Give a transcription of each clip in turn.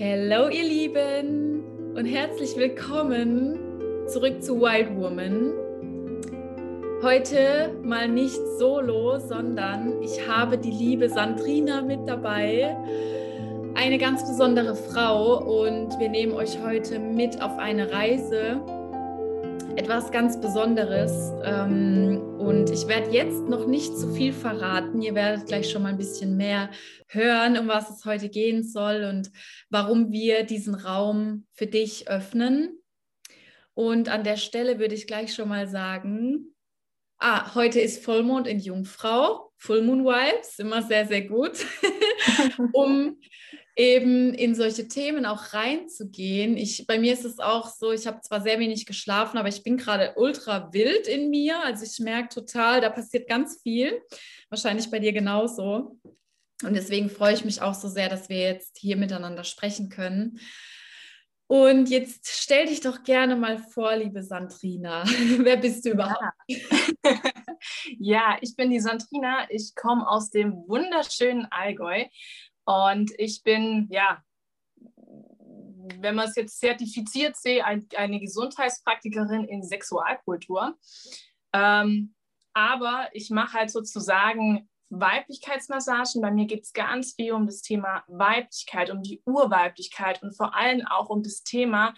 Hallo ihr Lieben und herzlich willkommen zurück zu Wild Woman. Heute mal nicht solo, sondern ich habe die liebe Sandrina mit dabei, eine ganz besondere Frau und wir nehmen euch heute mit auf eine Reise etwas ganz Besonderes. Ähm, und ich werde jetzt noch nicht zu viel verraten. Ihr werdet gleich schon mal ein bisschen mehr hören, um was es heute gehen soll und warum wir diesen Raum für dich öffnen. Und an der Stelle würde ich gleich schon mal sagen, ah, heute ist Vollmond in Jungfrau. Full Moon Vibes, immer sehr, sehr gut, um eben in solche Themen auch reinzugehen. Ich, bei mir ist es auch so, ich habe zwar sehr wenig geschlafen, aber ich bin gerade ultra wild in mir. Also ich merke total, da passiert ganz viel. Wahrscheinlich bei dir genauso. Und deswegen freue ich mich auch so sehr, dass wir jetzt hier miteinander sprechen können. Und jetzt stell dich doch gerne mal vor, liebe Sandrina. Wer bist du überhaupt? Ja. ja, ich bin die Sandrina. Ich komme aus dem wunderschönen Allgäu und ich bin, ja, wenn man es jetzt zertifiziert sehe, ein, eine Gesundheitspraktikerin in Sexualkultur. Ähm, aber ich mache halt sozusagen Weiblichkeitsmassagen. Bei mir geht es ganz viel um das Thema Weiblichkeit, um die Urweiblichkeit und vor allem auch um das Thema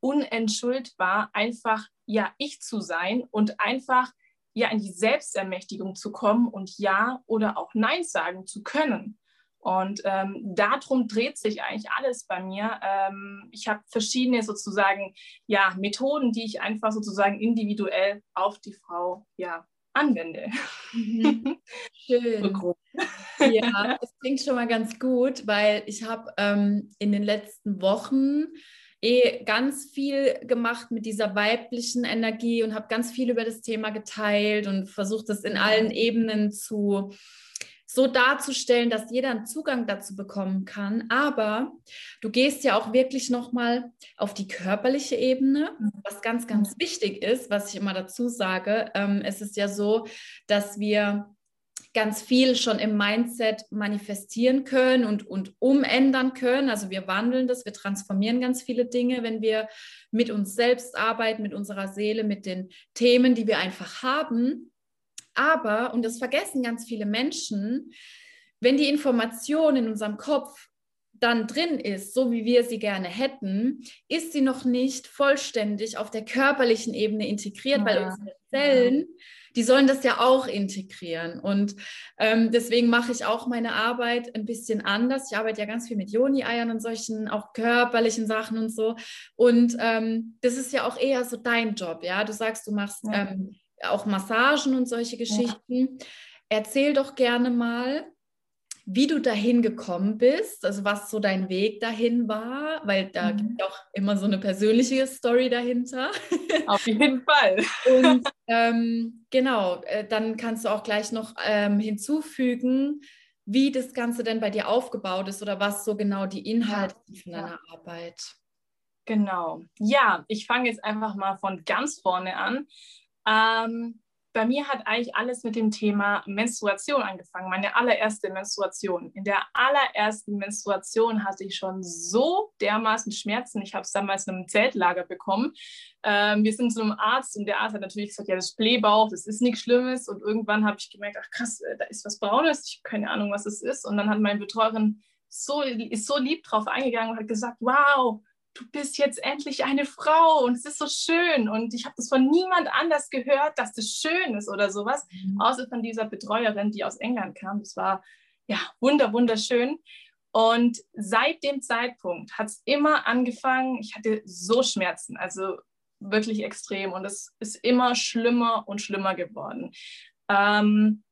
unentschuldbar einfach ja ich zu sein und einfach ja in die Selbstermächtigung zu kommen und ja oder auch nein sagen zu können. Und ähm, darum dreht sich eigentlich alles bei mir. Ähm, ich habe verschiedene sozusagen ja, Methoden, die ich einfach sozusagen individuell auf die Frau ja, anwende. Mhm. Schön. ja, das klingt schon mal ganz gut, weil ich habe ähm, in den letzten Wochen eh ganz viel gemacht mit dieser weiblichen Energie und habe ganz viel über das Thema geteilt und versucht, das in allen Ebenen zu so darzustellen, dass jeder einen Zugang dazu bekommen kann. Aber du gehst ja auch wirklich nochmal auf die körperliche Ebene, was ganz, ganz wichtig ist, was ich immer dazu sage. Ähm, es ist ja so, dass wir ganz viel schon im Mindset manifestieren können und, und umändern können. Also wir wandeln das, wir transformieren ganz viele Dinge, wenn wir mit uns selbst arbeiten, mit unserer Seele, mit den Themen, die wir einfach haben. Aber, und das vergessen ganz viele Menschen, wenn die Information in unserem Kopf dann drin ist, so wie wir sie gerne hätten, ist sie noch nicht vollständig auf der körperlichen Ebene integriert, ja. weil unsere Zellen, die sollen das ja auch integrieren. Und ähm, deswegen mache ich auch meine Arbeit ein bisschen anders. Ich arbeite ja ganz viel mit Joni-Eiern und solchen auch körperlichen Sachen und so. Und ähm, das ist ja auch eher so dein Job, ja. Du sagst, du machst ja. ähm, auch Massagen und solche Geschichten. Ja. Erzähl doch gerne mal, wie du dahin gekommen bist, also was so dein Weg dahin war, weil da mhm. gibt es auch immer so eine persönliche Story dahinter. Auf jeden Fall. Und ähm, genau, äh, dann kannst du auch gleich noch ähm, hinzufügen, wie das Ganze denn bei dir aufgebaut ist oder was so genau die Inhalte ja. von deiner Arbeit. Genau. Ja, ich fange jetzt einfach mal von ganz vorne an. Ähm, bei mir hat eigentlich alles mit dem Thema Menstruation angefangen, meine allererste Menstruation. In der allerersten Menstruation hatte ich schon so dermaßen Schmerzen. Ich habe es damals in einem Zeltlager bekommen. Ähm, wir sind zu einem Arzt und der Arzt hat natürlich gesagt, ja, das ist Blähbauch, das ist nichts Schlimmes. Und irgendwann habe ich gemerkt, ach krass, äh, da ist was Braunes, ich habe keine Ahnung, was es ist. Und dann hat meine Betreuerin so, ist so lieb drauf eingegangen und hat gesagt, wow, du bist jetzt endlich eine Frau und es ist so schön. Und ich habe das von niemand anders gehört, dass das schön ist oder sowas, mhm. außer von dieser Betreuerin, die aus England kam. Das war ja wunder, wunderschön. Und seit dem Zeitpunkt hat es immer angefangen, ich hatte so Schmerzen, also wirklich extrem. Und es ist immer schlimmer und schlimmer geworden. Ähm,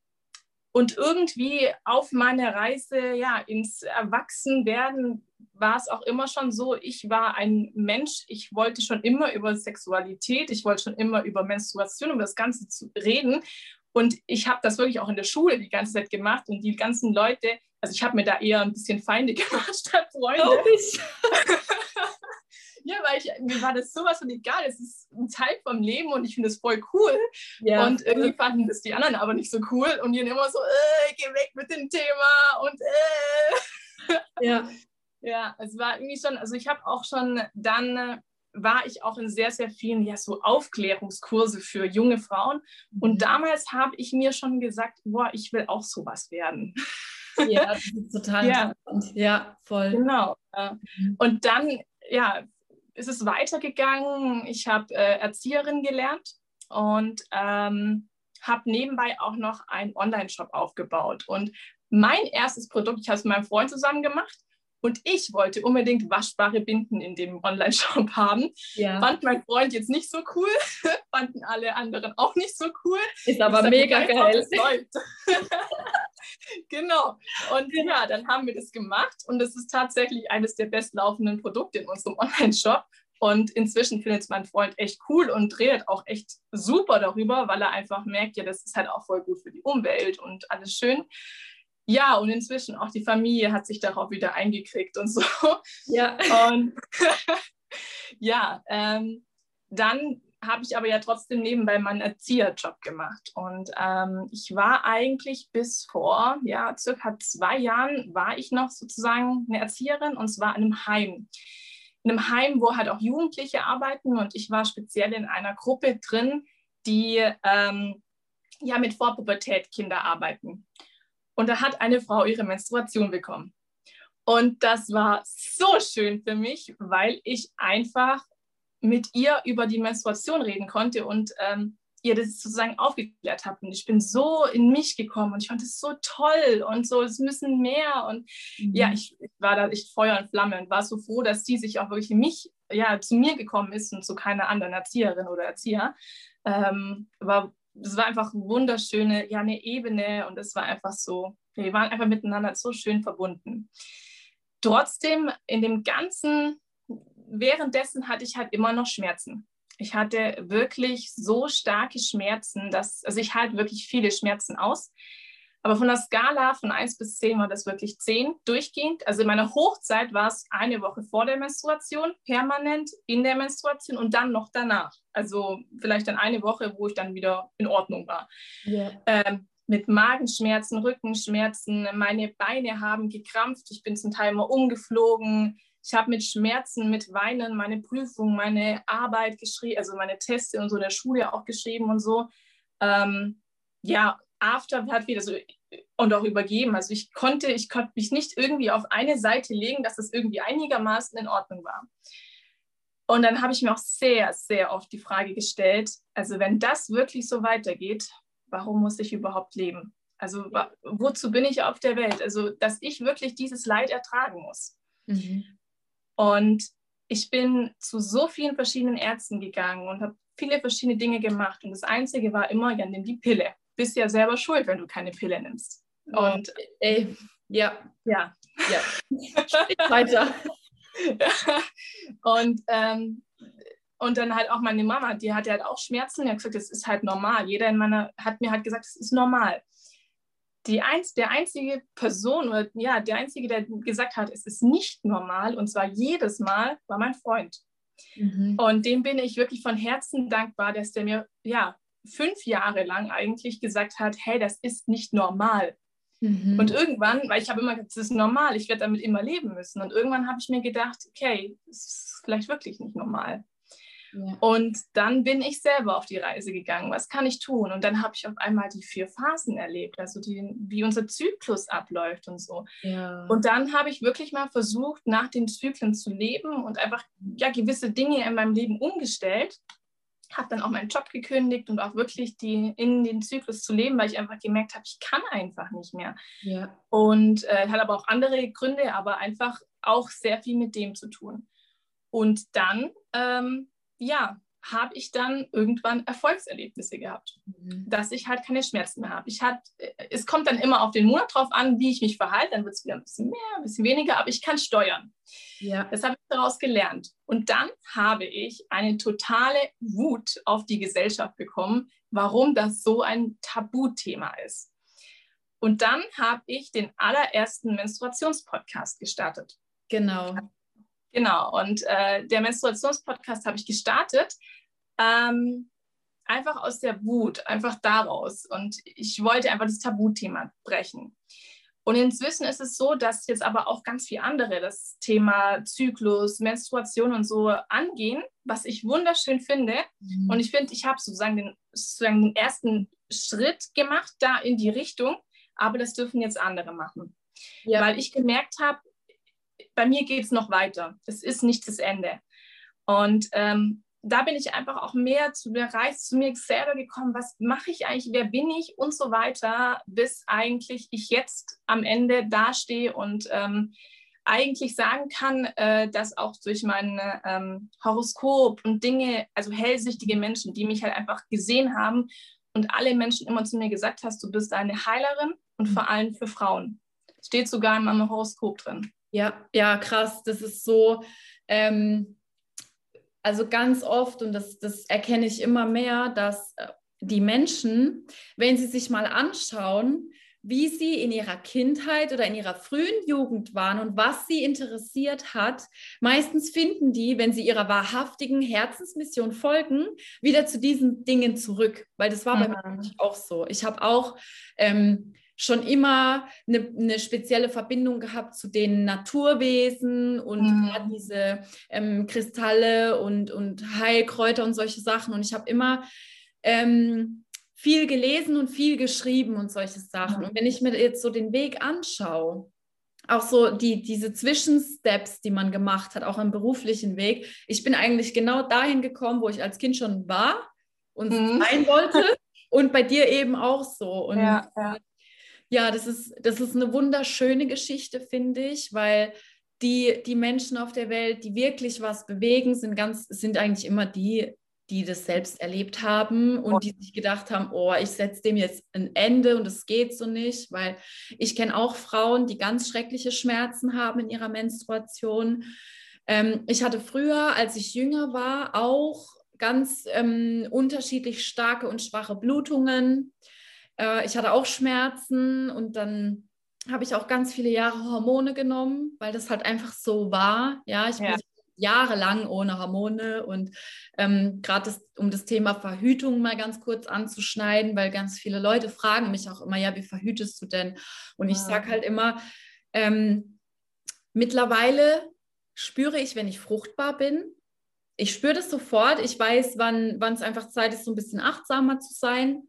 und irgendwie auf meiner Reise ja, ins Erwachsenwerden war es auch immer schon so, ich war ein Mensch, ich wollte schon immer über Sexualität, ich wollte schon immer über Menstruation, über das Ganze zu reden. Und ich habe das wirklich auch in der Schule die ganze Zeit gemacht und die ganzen Leute, also ich habe mir da eher ein bisschen Feinde gemacht statt Freunde. ja, weil ich, mir war das sowas von egal. Es ist ein Teil vom Leben und ich finde es voll cool. Ja. Und irgendwie fanden das die anderen aber nicht so cool und die immer so, äh, geh weg mit dem Thema und äh. Ja. Ja, es war irgendwie schon, also ich habe auch schon dann war ich auch in sehr, sehr vielen ja so Aufklärungskurse für junge Frauen. Und mhm. damals habe ich mir schon gesagt, boah, ich will auch sowas werden. Ja, das ist total ja. interessant. Ja, voll. Genau. Mhm. Und dann, ja, ist es weitergegangen. Ich habe äh, Erzieherin gelernt und ähm, habe nebenbei auch noch einen Online-Shop aufgebaut. Und mein erstes Produkt, ich habe es mit meinem Freund zusammen gemacht, und ich wollte unbedingt waschbare Binden in dem Online-Shop haben. Ja. Fand mein Freund jetzt nicht so cool, fanden alle anderen auch nicht so cool. Ist aber mega geil. genau. Und ja, dann haben wir das gemacht und es ist tatsächlich eines der bestlaufenden Produkte in unserem Online-Shop. Und inzwischen findet es mein Freund echt cool und redet auch echt super darüber, weil er einfach merkt, ja, das ist halt auch voll gut für die Umwelt und alles schön. Ja, und inzwischen auch die Familie hat sich darauf wieder eingekriegt und so. Ja. Und ja, ähm, dann habe ich aber ja trotzdem nebenbei meinen Erzieherjob gemacht. Und ähm, ich war eigentlich bis vor ja, circa zwei Jahren, war ich noch sozusagen eine Erzieherin und zwar in einem Heim. In einem Heim, wo halt auch Jugendliche arbeiten und ich war speziell in einer Gruppe drin, die ähm, ja mit Vorpubertät Kinder arbeiten. Und da hat eine Frau ihre Menstruation bekommen. Und das war so schön für mich, weil ich einfach mit ihr über die Menstruation reden konnte und ähm, ihr das sozusagen aufgeklärt habe. Und ich bin so in mich gekommen und ich fand es so toll und so, es müssen mehr. Und mhm. ja, ich, ich, war da echt Feuer und Flamme und war so froh, dass sie sich auch wirklich in mich, ja, zu mir gekommen ist und zu keiner anderen Erzieherin oder Erzieher. Ähm, war es war einfach wunderschöne, ja, eine Ebene und es war einfach so, wir waren einfach miteinander so schön verbunden. Trotzdem, in dem Ganzen, währenddessen hatte ich halt immer noch Schmerzen. Ich hatte wirklich so starke Schmerzen, dass, also ich halte wirklich viele Schmerzen aus. Aber von der Skala von 1 bis 10 war das wirklich 10 durchgehend. Also in meiner Hochzeit war es eine Woche vor der Menstruation, permanent in der Menstruation und dann noch danach. Also vielleicht dann eine Woche, wo ich dann wieder in Ordnung war. Yeah. Ähm, mit Magenschmerzen, Rückenschmerzen, meine Beine haben gekrampft, ich bin zum Teil mal umgeflogen. Ich habe mit Schmerzen, mit Weinen meine Prüfung, meine Arbeit geschrieben, also meine Teste und so in der Schule auch geschrieben und so. Ähm, ja, After hat wieder so und auch übergeben. Also ich konnte, ich konnte mich nicht irgendwie auf eine Seite legen, dass es irgendwie einigermaßen in Ordnung war. Und dann habe ich mir auch sehr, sehr oft die Frage gestellt, also wenn das wirklich so weitergeht, warum muss ich überhaupt leben? Also wozu bin ich auf der Welt? Also dass ich wirklich dieses Leid ertragen muss. Mhm. Und ich bin zu so vielen verschiedenen Ärzten gegangen und habe viele verschiedene Dinge gemacht. Und das Einzige war immer, ja, nimm die Pille bist ja selber schuld, wenn du keine Pille nimmst. Und ey, ja, ja, ja. weiter. und, ähm, und dann halt auch meine Mama, die hatte halt auch Schmerzen. Die hat gesagt, das ist halt normal. Jeder in meiner hat mir halt gesagt, es ist normal. Die einz, der einzige Person oder ja, der einzige, der gesagt hat, es ist nicht normal, und zwar jedes Mal, war mein Freund. Mhm. Und dem bin ich wirklich von Herzen dankbar, dass der mir ja fünf Jahre lang eigentlich gesagt hat, hey, das ist nicht normal. Mhm. Und irgendwann, weil ich habe immer gesagt, das ist normal, ich werde damit immer leben müssen. Und irgendwann habe ich mir gedacht, okay, das ist vielleicht wirklich nicht normal. Ja. Und dann bin ich selber auf die Reise gegangen. Was kann ich tun? Und dann habe ich auf einmal die vier Phasen erlebt, also die, wie unser Zyklus abläuft und so. Ja. Und dann habe ich wirklich mal versucht, nach den Zyklen zu leben und einfach ja, gewisse Dinge in meinem Leben umgestellt habe dann auch meinen Job gekündigt und auch wirklich die, in den Zyklus zu leben, weil ich einfach gemerkt habe, ich kann einfach nicht mehr. Ja. Und äh, hat aber auch andere Gründe, aber einfach auch sehr viel mit dem zu tun. Und dann, ähm, ja, habe ich dann irgendwann Erfolgserlebnisse gehabt, mhm. dass ich halt keine Schmerzen mehr habe. Ich hat, äh, es kommt dann immer auf den Monat drauf an, wie ich mich verhalte, dann wird es wieder ein bisschen mehr, ein bisschen weniger, aber ich kann steuern. Ja. Das habe ich daraus gelernt. Und dann habe ich eine totale Wut auf die Gesellschaft bekommen, warum das so ein Tabuthema ist. Und dann habe ich den allerersten Menstruationspodcast gestartet. Genau Genau, und äh, der Menstruationspodcast habe ich gestartet. Ähm, einfach aus der Wut, einfach daraus. Und ich wollte einfach das Tabuthema brechen. Und inzwischen ist es so, dass jetzt aber auch ganz viele andere das Thema Zyklus, Menstruation und so angehen, was ich wunderschön finde. Mhm. Und ich finde, ich habe sozusagen den, sozusagen den ersten Schritt gemacht da in die Richtung, aber das dürfen jetzt andere machen. Ja. Weil ich gemerkt habe, bei mir geht es noch weiter. Es ist nicht das Ende. Und ähm, da bin ich einfach auch mehr zu mir Reis, zu mir selber gekommen, was mache ich eigentlich, wer bin ich und so weiter, bis eigentlich ich jetzt am Ende dastehe und ähm, eigentlich sagen kann, äh, dass auch durch mein ähm, Horoskop und Dinge, also hellsichtige Menschen, die mich halt einfach gesehen haben und alle Menschen immer zu mir gesagt hast, du bist eine Heilerin und vor allem für Frauen. Steht sogar in meinem Horoskop drin. Ja, ja, krass. Das ist so. Ähm also ganz oft, und das, das erkenne ich immer mehr, dass äh, die Menschen, wenn sie sich mal anschauen, wie sie in ihrer Kindheit oder in ihrer frühen Jugend waren und was sie interessiert hat, meistens finden die, wenn sie ihrer wahrhaftigen Herzensmission folgen, wieder zu diesen Dingen zurück. Weil das war mhm. bei mir auch so. Ich habe auch ähm, schon immer eine, eine, spezielle Verbindung gehabt zu den Naturwesen und mhm. diese ähm, Kristalle und, und Heilkräuter und solche Sachen. Und ich habe immer ähm, viel gelesen und viel geschrieben und solche Sachen. Mhm. Und wenn ich mir jetzt so den Weg anschaue, auch so die, diese Zwischensteps, die man gemacht hat, auch im beruflichen Weg. Ich bin eigentlich genau dahin gekommen, wo ich als Kind schon war und mhm. sein wollte. Und bei dir eben auch so. Und ja, ja. Ja, das ist, das ist eine wunderschöne Geschichte, finde ich, weil die, die Menschen auf der Welt, die wirklich was bewegen, sind ganz, sind eigentlich immer die, die das selbst erlebt haben und die sich gedacht haben, oh, ich setze dem jetzt ein Ende und es geht so nicht, weil ich kenne auch Frauen, die ganz schreckliche Schmerzen haben in ihrer Menstruation. Ähm, ich hatte früher, als ich jünger war, auch ganz ähm, unterschiedlich starke und schwache Blutungen. Äh, ich hatte auch Schmerzen und dann habe ich auch ganz viele Jahre Hormone genommen, weil das halt einfach so war. Ja, ich ja. bin jahrelang ohne Hormone und ähm, gerade um das Thema Verhütung mal ganz kurz anzuschneiden, weil ganz viele Leute fragen mich auch immer, ja, wie verhütest du denn? Und ich sage halt immer, ähm, mittlerweile spüre ich, wenn ich fruchtbar bin, ich spüre das sofort. Ich weiß, wann es einfach Zeit ist, so ein bisschen achtsamer zu sein.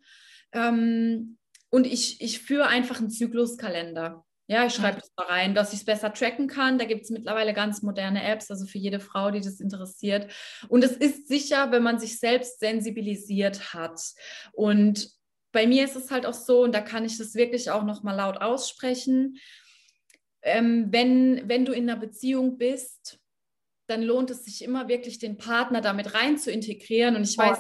Ähm, und ich, ich führe einfach einen Zykluskalender. Ja, ich schreibe das da rein, dass ich es besser tracken kann. Da gibt es mittlerweile ganz moderne Apps, also für jede Frau, die das interessiert. Und es ist sicher, wenn man sich selbst sensibilisiert hat. Und bei mir ist es halt auch so, und da kann ich das wirklich auch nochmal laut aussprechen, ähm, wenn, wenn du in einer Beziehung bist, dann lohnt es sich immer wirklich, den Partner damit rein zu integrieren. Und ich weiß,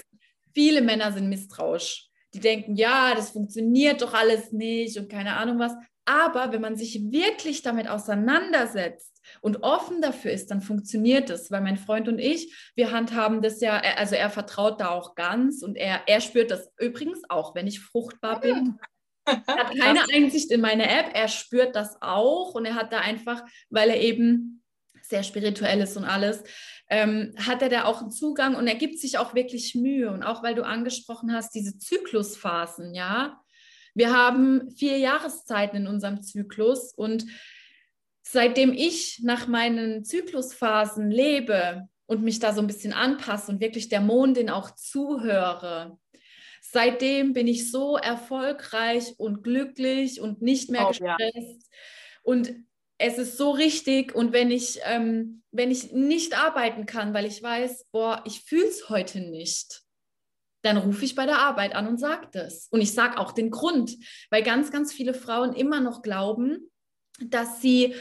viele Männer sind misstrauisch die denken, ja, das funktioniert doch alles nicht und keine Ahnung was. Aber wenn man sich wirklich damit auseinandersetzt und offen dafür ist, dann funktioniert es. Weil mein Freund und ich, wir handhaben das ja, also er vertraut da auch ganz und er, er spürt das übrigens auch, wenn ich fruchtbar bin. Er hat keine Einsicht in meine App, er spürt das auch und er hat da einfach, weil er eben sehr spirituell ist und alles, ähm, hat er da auch einen Zugang und er gibt sich auch wirklich Mühe. Und auch weil du angesprochen hast, diese Zyklusphasen, ja. Wir haben vier Jahreszeiten in unserem Zyklus und seitdem ich nach meinen Zyklusphasen lebe und mich da so ein bisschen anpasse und wirklich der Mondin auch zuhöre, seitdem bin ich so erfolgreich und glücklich und nicht mehr oh, gestresst. Ja. Und es ist so richtig und wenn ich, ähm, wenn ich nicht arbeiten kann, weil ich weiß, boah, ich fühle es heute nicht, dann rufe ich bei der Arbeit an und sage das. Und ich sage auch den Grund, weil ganz, ganz viele Frauen immer noch glauben, dass sie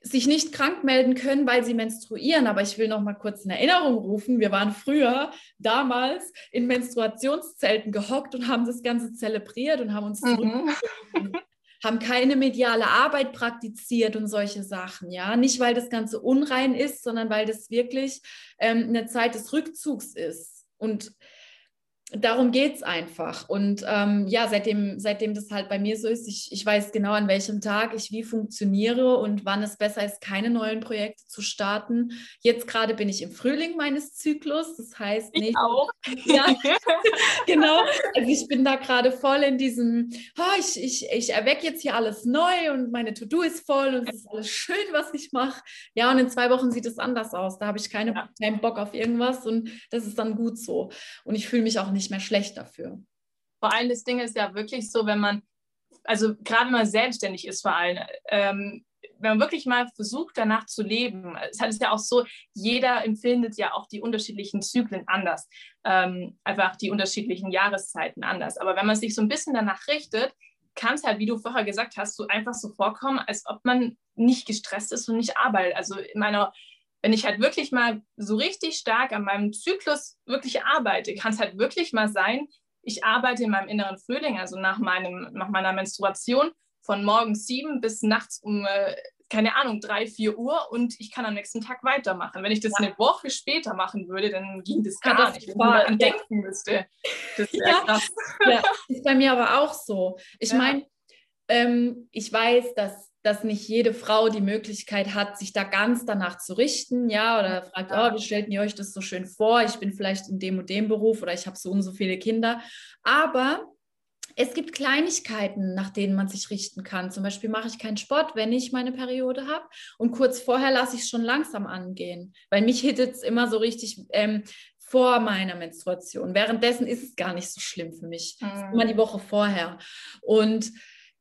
sich nicht krank melden können, weil sie menstruieren. Aber ich will noch mal kurz in Erinnerung rufen, wir waren früher damals in Menstruationszelten gehockt und haben das Ganze zelebriert und haben uns mhm haben keine mediale Arbeit praktiziert und solche Sachen, ja. Nicht, weil das Ganze unrein ist, sondern weil das wirklich ähm, eine Zeit des Rückzugs ist. Und darum geht es einfach. Und ähm, ja, seitdem, seitdem das halt bei mir so ist, ich, ich weiß genau, an welchem Tag ich wie funktioniere und wann es besser ist, keine neuen Projekte zu starten. Jetzt gerade bin ich im Frühling meines Zyklus. Das heißt nicht. Ich auch. Ja, genau. Also ich bin da gerade voll in diesem, oh, ich, ich, ich erwecke jetzt hier alles neu und meine To-Do ist voll und es ist alles schön, was ich mache. Ja, und in zwei Wochen sieht es anders aus. Da habe ich keine, ja. keinen Bock auf irgendwas und das ist dann gut so. Und ich fühle mich auch nicht nicht mehr schlecht dafür. Vor allem das Ding ist ja wirklich so, wenn man, also gerade wenn man selbstständig ist vor allem, ähm, wenn man wirklich mal versucht, danach zu leben, es ist ja auch so, jeder empfindet ja auch die unterschiedlichen Zyklen anders, ähm, einfach die unterschiedlichen Jahreszeiten anders. Aber wenn man sich so ein bisschen danach richtet, kann es halt, wie du vorher gesagt hast, so einfach so vorkommen, als ob man nicht gestresst ist und nicht arbeitet. Also in meiner wenn ich halt wirklich mal so richtig stark an meinem Zyklus wirklich arbeite, kann es halt wirklich mal sein, ich arbeite in meinem inneren Frühling, also nach, meinem, nach meiner Menstruation, von morgens sieben bis nachts um, äh, keine Ahnung, drei, vier Uhr und ich kann am nächsten Tag weitermachen. Wenn ich das ja. eine Woche später machen würde, dann ging das gar ja, nicht, wenn man daran denken müsste. Das ja. krass. Ja, ist bei mir aber auch so. Ich meine, ähm, ich weiß, dass dass nicht jede Frau die Möglichkeit hat, sich da ganz danach zu richten, ja, oder fragt, oh, wie stellt ihr euch das so schön vor? Ich bin vielleicht in dem und dem Beruf oder ich habe so und so viele Kinder. Aber es gibt Kleinigkeiten, nach denen man sich richten kann. Zum Beispiel mache ich keinen Sport, wenn ich meine Periode habe. Und kurz vorher lasse ich es schon langsam angehen, weil mich hittet es immer so richtig ähm, vor meiner Menstruation. Währenddessen ist es gar nicht so schlimm für mich. Mhm. immer die Woche vorher. Und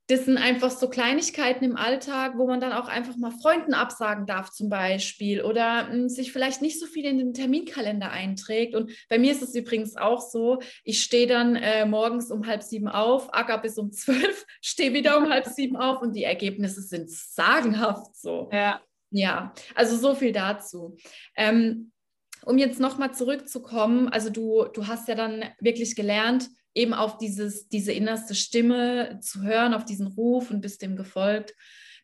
das sind einfach so Kleinigkeiten im Alltag, wo man dann auch einfach mal Freunden absagen darf zum Beispiel oder mh, hm, sich vielleicht nicht so viel in den Terminkalender einträgt. Und bei mir ist es übrigens auch so, ich stehe dann äh, morgens um halb sieben auf, acker bis um zwölf, stehe wieder um halb sieben auf und die Ergebnisse sind sagenhaft so. Ja. Ja, also so viel dazu. Ähm, um jetzt nochmal zurückzukommen, also du, du hast ja dann wirklich gelernt, eben auf dieses, diese innerste Stimme zu hören, auf diesen Ruf und bist dem gefolgt.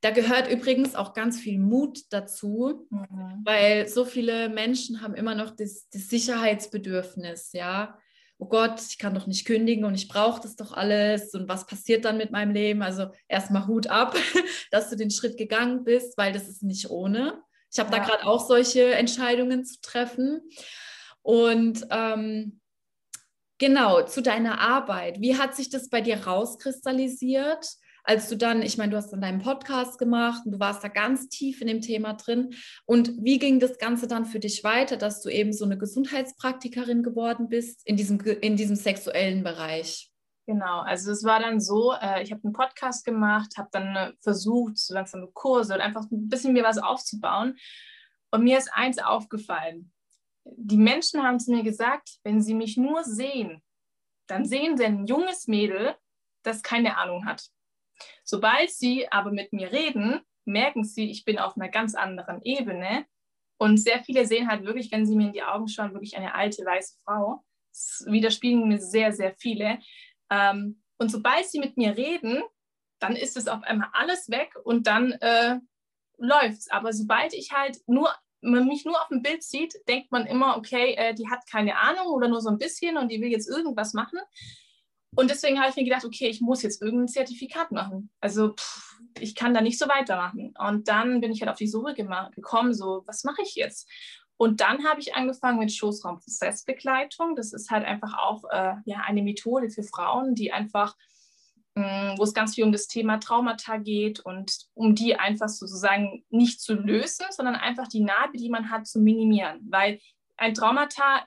Da gehört übrigens auch ganz viel Mut dazu, mhm. weil so viele Menschen haben immer noch das, das, Sicherheitsbedürfnis, ja. Oh Gott, ich kann doch nicht kündigen und ich brauche das doch alles und was passiert dann mit meinem Leben? Also erstmal Hut ab, dass du den Schritt gegangen bist, weil das ist nicht ohne. Ich habe ja. da gerade auch solche Entscheidungen zu treffen. Und ähm, Genau, zu deiner Arbeit. Wie hat sich das bei dir rauskristallisiert, als du dann, ich meine, du hast dann deinen Podcast gemacht und du warst da ganz tief in dem Thema drin. Und wie ging das Ganze dann für dich weiter, dass du eben so eine Gesundheitspraktikerin geworden bist in diesem, in diesem sexuellen Bereich? Genau, also es war dann so, äh, ich habe einen Podcast gemacht, habe dann äh, versucht, so langsam Kurse und einfach ein bisschen mir was aufzubauen. Und mir ist eins aufgefallen die Menschen haben zu mir gesagt, wenn sie mich nur sehen, dann sehen sie ein junges Mädel, das keine Ahnung hat. Sobald sie aber mit mir reden, merken sie, ich bin auf einer ganz anderen Ebene. Und sehr viele sehen halt wirklich, wenn sie mir in die Augen schauen, wirklich eine alte weiße Frau. Das widerspiegeln mir sehr, sehr viele. Ähm, und sobald sie mit mir reden, dann ist es auf einmal alles weg und dann äh, es. Aber sobald ich halt nur man mich nur auf dem Bild sieht, denkt man immer, okay, äh, die hat keine Ahnung oder nur so ein bisschen und die will jetzt irgendwas machen. Und deswegen habe ich mir gedacht, okay, ich muss jetzt irgendein Zertifikat machen. Also pff, ich kann da nicht so weitermachen. Und dann bin ich halt auf die Suche gekommen, so, was mache ich jetzt? Und dann habe ich angefangen mit Schoßraumprozessbegleitung. Das ist halt einfach auch äh, ja, eine Methode für Frauen, die einfach wo es ganz viel um das Thema Traumata geht und um die einfach sozusagen nicht zu lösen, sondern einfach die Narbe, die man hat, zu minimieren. Weil ein Traumata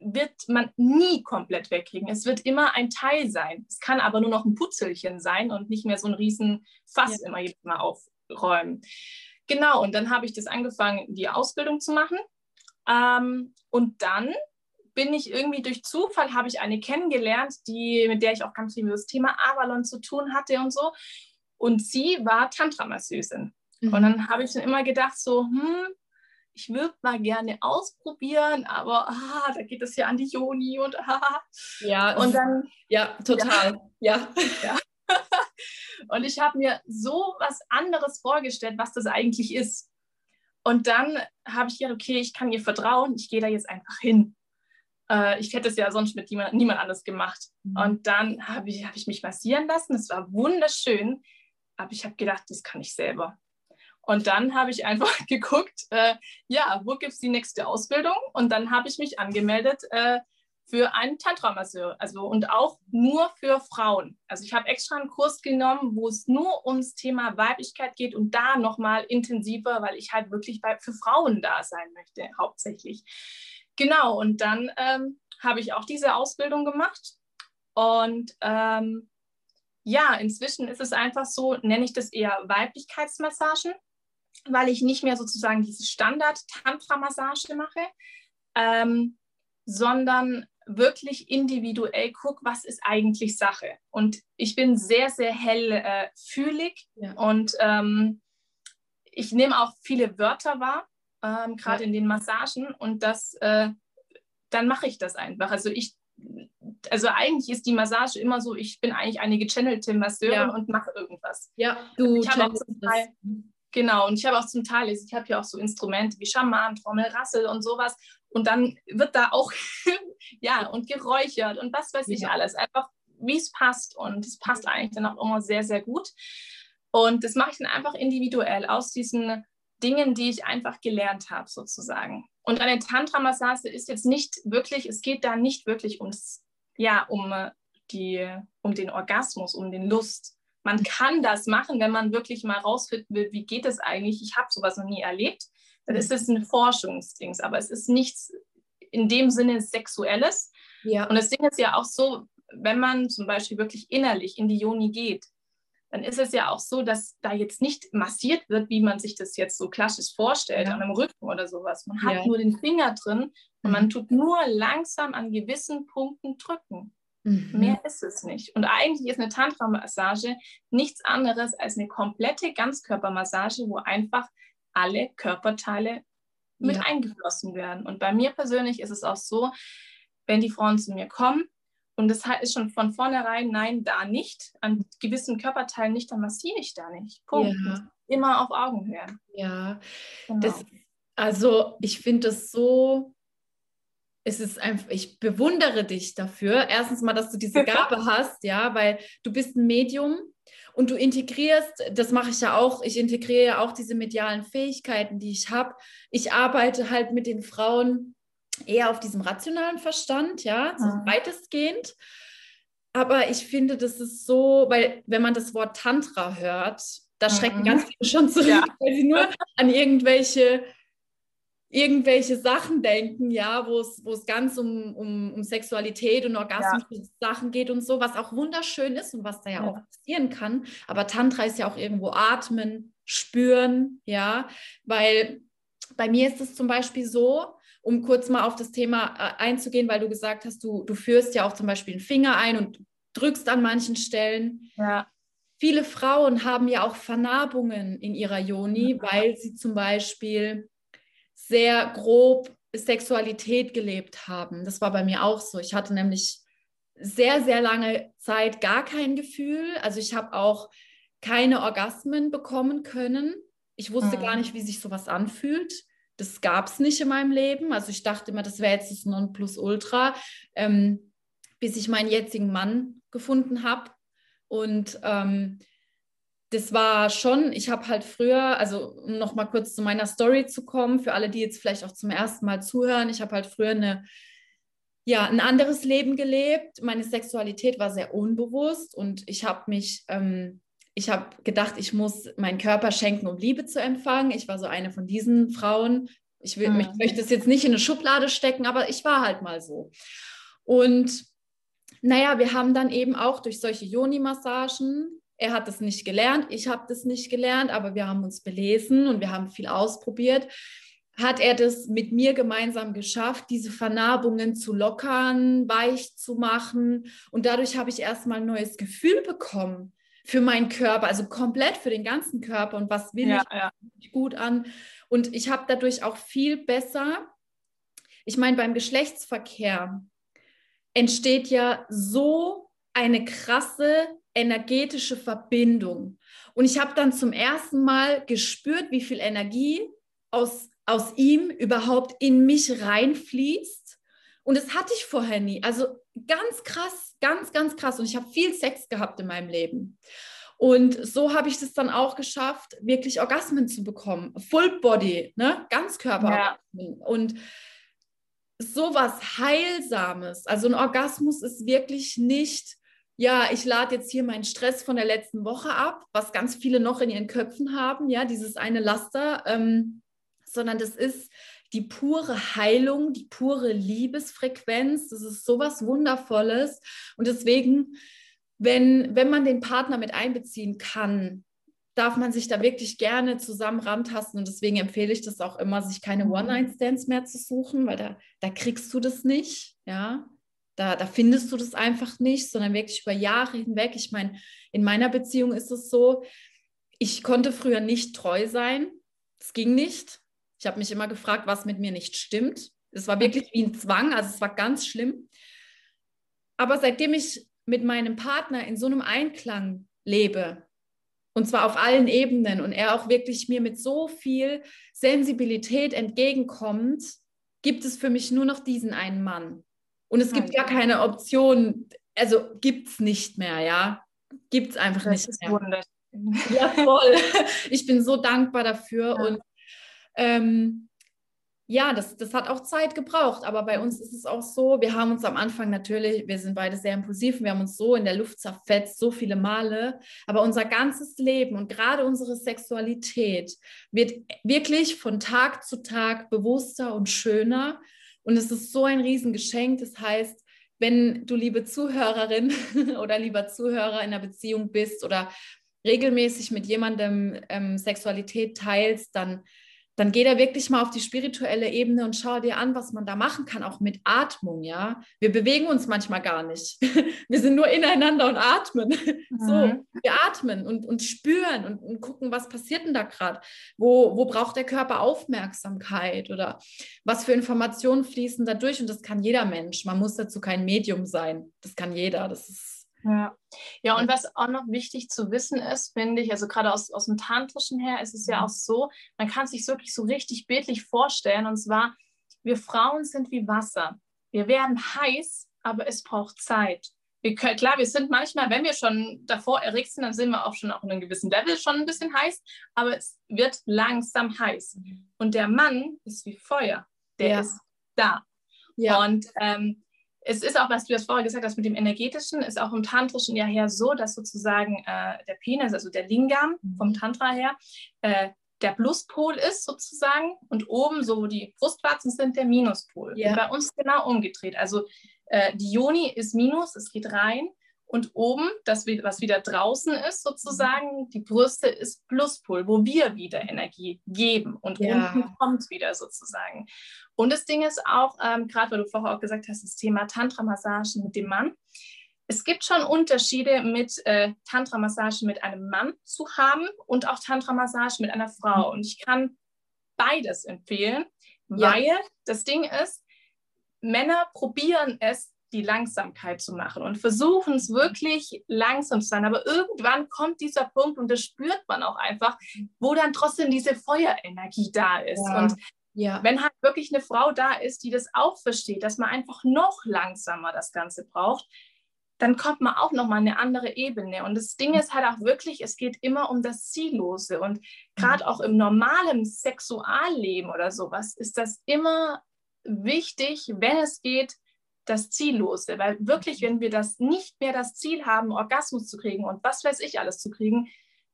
wird man nie komplett wegkriegen. Es wird immer ein Teil sein. Es kann aber nur noch ein Putzelchen sein und nicht mehr so ein riesen Fass ja. immer jedes Mal aufräumen. Genau, und dann habe ich das angefangen, die Ausbildung zu machen. Ähm, und dann bin ich irgendwie durch Zufall, habe ich eine kennengelernt, die, mit der ich auch ganz viel über das Thema Avalon zu tun hatte und so. Und sie war Tantra-Masseusin. Mhm. Und dann habe ich dann immer gedacht, so, hm, ich würde mal gerne ausprobieren, aber ah, da geht es ja an die Joni und ah. Ja, und dann. Ja, total. Ja. ja. und ich habe mir so was anderes vorgestellt, was das eigentlich ist. Und dann habe ich gedacht, okay, ich kann ihr vertrauen, ich gehe da jetzt einfach hin. Äh, ich hätte es ja sonst mit niemand, niemand anders gemacht. Mhm. Und dann habe ich, hab ich mich massieren lassen. Es war wunderschön. Aber ich habe gedacht, das kann ich selber. Und dann habe ich einfach geguckt, äh, ja, wo gibt es die nächste Ausbildung? Und dann habe ich mich angemeldet äh, für einen Tantra-Masseur, also und auch nur für Frauen. Also ich habe extra einen Kurs genommen, wo es nur ums Thema Weiblichkeit geht und da nochmal intensiver, weil ich halt wirklich für Frauen da sein möchte, hauptsächlich. Genau, und dann ähm, habe ich auch diese Ausbildung gemacht. Und ähm, ja, inzwischen ist es einfach so, nenne ich das eher Weiblichkeitsmassagen, weil ich nicht mehr sozusagen diese Standard-Tantra-Massage mache, ähm, sondern wirklich individuell gucke, was ist eigentlich Sache. Und ich bin sehr, sehr hellfühlig äh, ja. und ähm, ich nehme auch viele Wörter wahr, ähm, gerade ja. in den Massagen und das, äh, dann mache ich das einfach. Also ich, also eigentlich ist die Massage immer so, ich bin eigentlich eine gechannelte Masseurin ja. und mache irgendwas. Ja, du ich habe auch zum Teil, Genau, und ich habe auch zum Teil, ich habe ja auch so Instrumente wie Schaman, Trommel, Rassel und sowas. Und dann wird da auch, ja, und geräuchert und was weiß ich ja. alles. Einfach, wie es passt. Und es passt eigentlich dann auch immer sehr, sehr gut. Und das mache ich dann einfach individuell aus diesen Dingen, die ich einfach gelernt habe, sozusagen. Und eine Tantra-Massage ist jetzt nicht wirklich, es geht da nicht wirklich ums, ja, um äh, die, um den Orgasmus, um den Lust. Man kann das machen, wenn man wirklich mal rausfinden will, wie geht es eigentlich. Ich habe sowas noch nie erlebt dann ist es ein Forschungsdings, aber es ist nichts in dem Sinne Sexuelles. Ja. Und das Ding ist ja auch so, wenn man zum Beispiel wirklich innerlich in die Joni geht, dann ist es ja auch so, dass da jetzt nicht massiert wird, wie man sich das jetzt so klassisch vorstellt, ja. an einem Rücken oder sowas. Man hat ja. nur den Finger drin und man mhm. tut nur langsam an gewissen Punkten drücken. Mhm. Mehr ist es nicht. Und eigentlich ist eine Tantra-Massage nichts anderes als eine komplette Ganzkörpermassage, wo einfach alle Körperteile mit ja. eingeflossen werden. Und bei mir persönlich ist es auch so, wenn die Frauen zu mir kommen und das ist schon von vornherein, nein, da nicht, an gewissen Körperteilen nicht, dann massiere ich da nicht. Punkt. Ja. Immer auf Augenhöhe. Ja, genau. das, also ich finde das so, es ist einfach, ich bewundere dich dafür. Erstens mal, dass du diese Gabe hast, ja, weil du bist ein Medium und du integrierst, das mache ich ja auch, ich integriere ja auch diese medialen Fähigkeiten, die ich habe. Ich arbeite halt mit den Frauen eher auf diesem rationalen Verstand, ja, so mhm. weitestgehend. Aber ich finde, das ist so, weil wenn man das Wort Tantra hört, da schrecken mhm. ganz viele schon zurück, ja. weil sie nur an irgendwelche irgendwelche Sachen denken, ja, wo es, wo es ganz um, um, um Sexualität und orgasmische ja. Sachen geht und so, was auch wunderschön ist und was da ja, ja, auch passieren kann. Aber Tantra ist ja auch irgendwo atmen, spüren, ja, weil bei mir ist es zum Beispiel so, um kurz mal auf das Thema äh, einzugehen, weil du gesagt hast, du, du führst ja auch zum Beispiel einen Finger ein und drückst an manchen Stellen. Ja. Viele Frauen haben ja auch Vernarbungen in ihrer Joni, weil sie zum Beispiel sehr grob Sexualität gelebt haben. Das war bei mir auch so. Ich hatte nämlich sehr, sehr lange Zeit gar kein Gefühl. Also ich habe auch keine Orgasmen bekommen können. Ich wusste mhm. gar nicht, wie sich sowas anfühlt. Das gab es nicht in meinem Leben. Also ich dachte immer, das wäre jetzt das Nonplusultra, ähm, bis ich meinen jetzigen Mann gefunden habe. Und ähm, das war schon, ich habe halt früher, also um noch mal kurz zu meiner Story zu kommen, für alle, die jetzt vielleicht auch zum ersten Mal zuhören, ich habe halt früher eine, ja, ein anderes Leben gelebt. Meine Sexualität war sehr unbewusst und ich habe mich, ähm, ich habe gedacht, ich muss meinen Körper schenken, um Liebe zu empfangen. Ich war so eine von diesen Frauen. Ich, will, mhm. ich möchte es jetzt nicht in eine Schublade stecken, aber ich war halt mal so. Und naja, wir haben dann eben auch durch solche Yoni-Massagen er hat das nicht gelernt, ich habe das nicht gelernt, aber wir haben uns belesen und wir haben viel ausprobiert. Hat er das mit mir gemeinsam geschafft, diese Vernarbungen zu lockern, weich zu machen. Und dadurch habe ich erstmal ein neues Gefühl bekommen für meinen Körper, also komplett für den ganzen Körper und was will ja, ich ja. gut an. Und ich habe dadurch auch viel besser, ich meine, beim Geschlechtsverkehr entsteht ja so eine krasse energetische Verbindung. Und ich habe dann zum ersten Mal gespürt, wie viel Energie aus, aus ihm überhaupt in mich reinfließt Und das hatte ich vorher nie. Also ganz krass, ganz, ganz krass. Und ich habe viel Sex gehabt in meinem Leben. Und so habe ich das dann auch geschafft, wirklich Orgasmen zu bekommen. Full Body, ne? Ganzkörper. Ja. Und sowas Heilsames. Also ein Orgasmus ist wirklich nicht, ja, ich lade jetzt hier meinen Stress von der letzten Woche ab, was ganz viele noch in ihren Köpfen haben, ja, dieses eine Laster, ähm, sondern das ist die pure Heilung, die pure Liebesfrequenz. Das ist sowas Wundervolles. Und deswegen wenn, wenn man den Partner mit einbeziehen kann, darf man sich da wirklich gerne zusammen rantasten. Und deswegen empfehle ich das auch immer, sich keine mhm. One-Night-Stands mehr zu suchen, weil da, da kriegst du das nicht, ja. Da, da findest du das einfach nicht, sondern wirklich über Jahre hinweg. Ich meine, in meiner Beziehung ist es so, ich konnte früher nicht treu sein. Es ging nicht. Ich habe mich immer gefragt, was mit mir nicht stimmt. Es war wirklich wie ein Zwang, also es war ganz schlimm. Aber seitdem ich mit meinem Partner in so einem Einklang lebe, und zwar auf allen Ebenen, und er auch wirklich mir mit so viel Sensibilität entgegenkommt, gibt es für mich nur noch diesen einen Mann. Und es gibt gar keine Option, also gibt es nicht mehr, ja. Gibt es einfach das nicht mehr. Wunderschön. Ja, voll. Ich bin so dankbar dafür. Ja. Und ähm, ja, das, das hat auch Zeit gebraucht, aber bei uns ist es auch so, wir haben uns am Anfang natürlich, wir sind beide sehr impulsiv, wir haben uns so in der Luft zerfetzt, so viele Male, aber unser ganzes Leben und gerade unsere Sexualität wird wirklich von Tag zu Tag bewusster und schöner. Und es ist so ein Riesengeschenk, das heißt, wenn du, liebe Zuhörerin oder lieber Zuhörer in einer Beziehung bist oder regelmäßig mit jemandem ähm, Sexualität teilst, dann dann geh da wirklich mal auf die spirituelle Ebene und schau dir an, was man da machen kann, auch mit Atmung, ja. Wir bewegen uns manchmal gar nicht. Wir sind nur ineinander und atmen. Mhm. So, wir atmen und, und spüren und, und gucken, was passiert denn da gerade? Wo, wo braucht der Körper Aufmerksamkeit oder was für Informationen fließen da durch? Und das kann jeder Mensch. Man muss dazu kein Medium sein. Das kann jeder. Das ist ja. ja, und was auch noch wichtig zu wissen ist, finde ich, also gerade aus, aus dem Tantrischen her ist es ja mhm. auch so, man kann sich wirklich so richtig bildlich vorstellen, und zwar, wir Frauen sind wie Wasser. Wir werden heiß, aber es braucht Zeit. Wir können, klar, wir sind manchmal, wenn wir schon davor erregt sind, dann sind wir auch schon auf einem gewissen Level schon ein bisschen heiß, aber es wird langsam heiß. Mhm. Und der Mann ist wie Feuer, der ja. ist da. Ja. Und ähm, es ist auch, was du das vorher gesagt hast mit dem Energetischen, ist auch im Tantrischen ja her so, dass sozusagen äh, der Penis, also der Lingam mhm. vom Tantra her, äh, der Pluspol ist sozusagen und oben so die Brustwarzen sind der Minuspol. Ja. bei uns genau umgedreht. Also äh, die Joni ist Minus, es geht rein und oben, das, was wieder draußen ist, sozusagen, die Brüste ist Pluspol, wo wir wieder Energie geben und ja. unten kommt wieder sozusagen. Und das Ding ist auch, ähm, gerade weil du vorher auch gesagt hast, das Thema Tantra-Massagen mit dem Mann. Es gibt schon Unterschiede mit äh, Tantra-Massagen mit einem Mann zu haben und auch Tantra-Massagen mit einer Frau. Und ich kann beides empfehlen, ja. weil das Ding ist, Männer probieren es die Langsamkeit zu machen und versuchen es wirklich langsam zu sein. Aber irgendwann kommt dieser Punkt und das spürt man auch einfach, wo dann trotzdem diese Feuerenergie da ist. Ja. Und ja. wenn halt wirklich eine Frau da ist, die das auch versteht, dass man einfach noch langsamer das Ganze braucht, dann kommt man auch nochmal eine andere Ebene. Und das Ding ist halt auch wirklich, es geht immer um das Ziellose. Und gerade auch im normalen Sexualleben oder sowas ist das immer wichtig, wenn es geht, das Ziellose. Weil wirklich, wenn wir das nicht mehr das Ziel haben, Orgasmus zu kriegen und was weiß ich alles zu kriegen,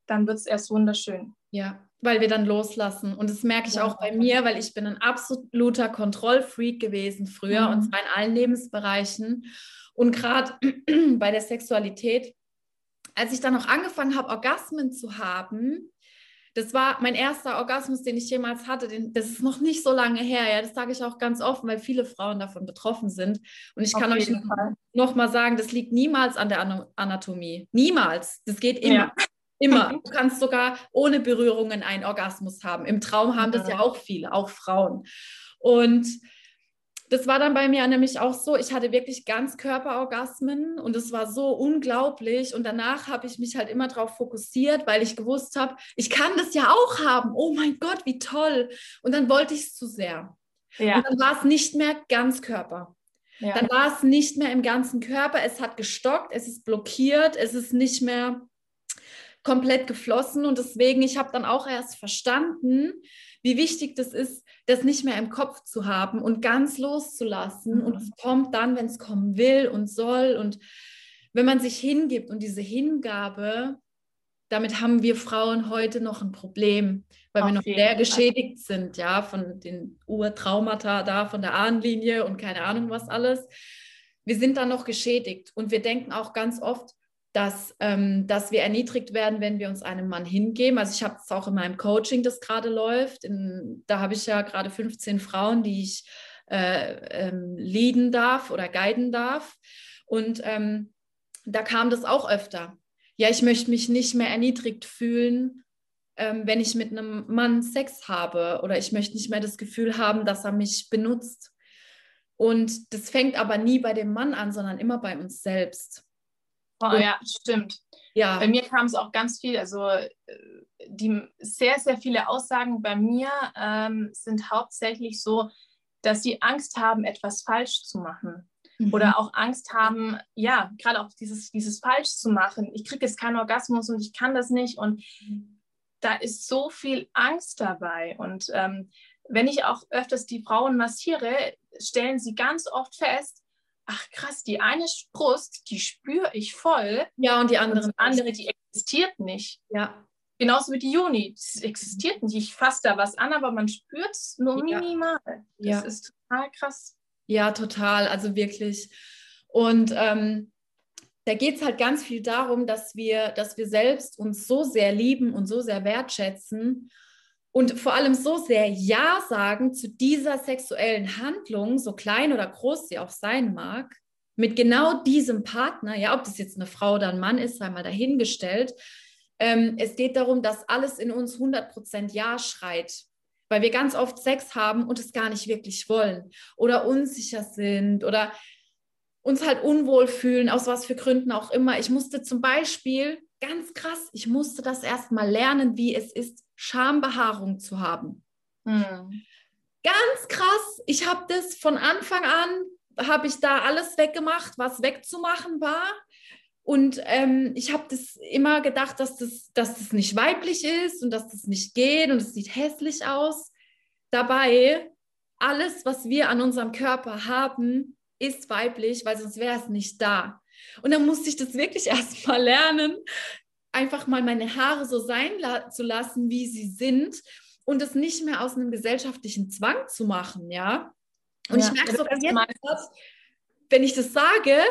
dann wird es erst wunderschön. Ja, weil wir dann loslassen. Und das merke ich ja. auch bei mir, weil ich bin ein absoluter Kontrollfreak gewesen früher mhm. und zwar in allen Lebensbereichen. Und gerade bei der Sexualität, als ich dann noch angefangen habe, Orgasmen zu haben, das war mein erster Orgasmus, den ich jemals hatte. Den, das ist noch nicht so lange her. Ja, das sage ich auch ganz offen, weil viele Frauen davon betroffen sind. Und ich Auf kann euch noch mal sagen, das liegt niemals an der Anatomie. Niemals. Das geht immer. Ja. Immer. Du kannst sogar ohne Berührungen einen Orgasmus haben. Im Traum haben das ja auch viele, auch Frauen. Und das war dann bei mir nämlich auch so, ich hatte wirklich ganz Körperorgasmen und es war so unglaublich. Und danach habe ich mich halt immer darauf fokussiert, weil ich gewusst habe, ich kann das ja auch haben. Oh mein Gott, wie toll. Und dann wollte ich es zu sehr. Ja. Und dann war es nicht mehr ganz Körper. Ja. Dann war es nicht mehr im ganzen Körper, es hat gestockt, es ist blockiert, es ist nicht mehr komplett geflossen und deswegen, ich habe dann auch erst verstanden, wie wichtig das ist, das nicht mehr im Kopf zu haben und ganz loszulassen. Mhm. Und es kommt dann, wenn es kommen will und soll. Und wenn man sich hingibt und diese Hingabe, damit haben wir Frauen heute noch ein Problem, weil Auf wir noch sehr geschädigt sind, ja, von den Urtraumata da, von der Ahnenlinie und keine Ahnung was alles. Wir sind da noch geschädigt und wir denken auch ganz oft, dass, ähm, dass wir erniedrigt werden, wenn wir uns einem Mann hingeben. Also ich habe es auch in meinem Coaching, das gerade läuft. In, da habe ich ja gerade 15 Frauen, die ich äh, ähm, leaden darf oder guiden darf. Und ähm, da kam das auch öfter. Ja, ich möchte mich nicht mehr erniedrigt fühlen, ähm, wenn ich mit einem Mann Sex habe oder ich möchte nicht mehr das Gefühl haben, dass er mich benutzt. Und das fängt aber nie bei dem Mann an, sondern immer bei uns selbst. Oh, ja, stimmt. Ja. Bei mir kam es auch ganz viel, also äh, die sehr, sehr viele Aussagen bei mir ähm, sind hauptsächlich so, dass sie Angst haben, etwas falsch zu machen. Mhm. Oder auch Angst haben, ja, gerade auch dieses, dieses falsch zu machen. Ich kriege jetzt keinen Orgasmus und ich kann das nicht. Und da ist so viel Angst dabei. Und ähm, wenn ich auch öfters die Frauen massiere, stellen sie ganz oft fest, ach krass, die eine Brust, die spüre ich voll. Ja, und die andere, und die andere, die existiert nicht. Ja. Genauso wie die Juni. Es existiert nicht. Ich fasse da was an, aber man spürt es nur ja. minimal. Das ja. ist total krass. Ja, total. Also wirklich. Und ähm, da geht es halt ganz viel darum, dass wir, dass wir selbst uns so sehr lieben und so sehr wertschätzen und vor allem so sehr Ja sagen zu dieser sexuellen Handlung, so klein oder groß sie auch sein mag, mit genau diesem Partner, ja, ob das jetzt eine Frau oder ein Mann ist, sei mal dahingestellt. Ähm, es geht darum, dass alles in uns 100% Ja schreit weil wir ganz oft Sex haben und es gar nicht wirklich wollen oder unsicher sind oder uns halt unwohl fühlen, aus was für Gründen auch immer. Ich musste zum Beispiel, ganz krass, ich musste das erstmal lernen, wie es ist, Schambehaarung zu haben. Hm. Ganz krass. Ich habe das von Anfang an, habe ich da alles weggemacht, was wegzumachen war. Und ähm, ich habe das immer gedacht, dass das, dass das nicht weiblich ist und dass das nicht geht und es sieht hässlich aus. Dabei, alles, was wir an unserem Körper haben, ist weiblich, weil sonst wäre es nicht da. Und dann musste ich das wirklich erst mal lernen, einfach mal meine Haare so sein la zu lassen, wie sie sind und es nicht mehr aus einem gesellschaftlichen Zwang zu machen, ja. Und ja, ich merke so, jetzt, wenn ich das sage,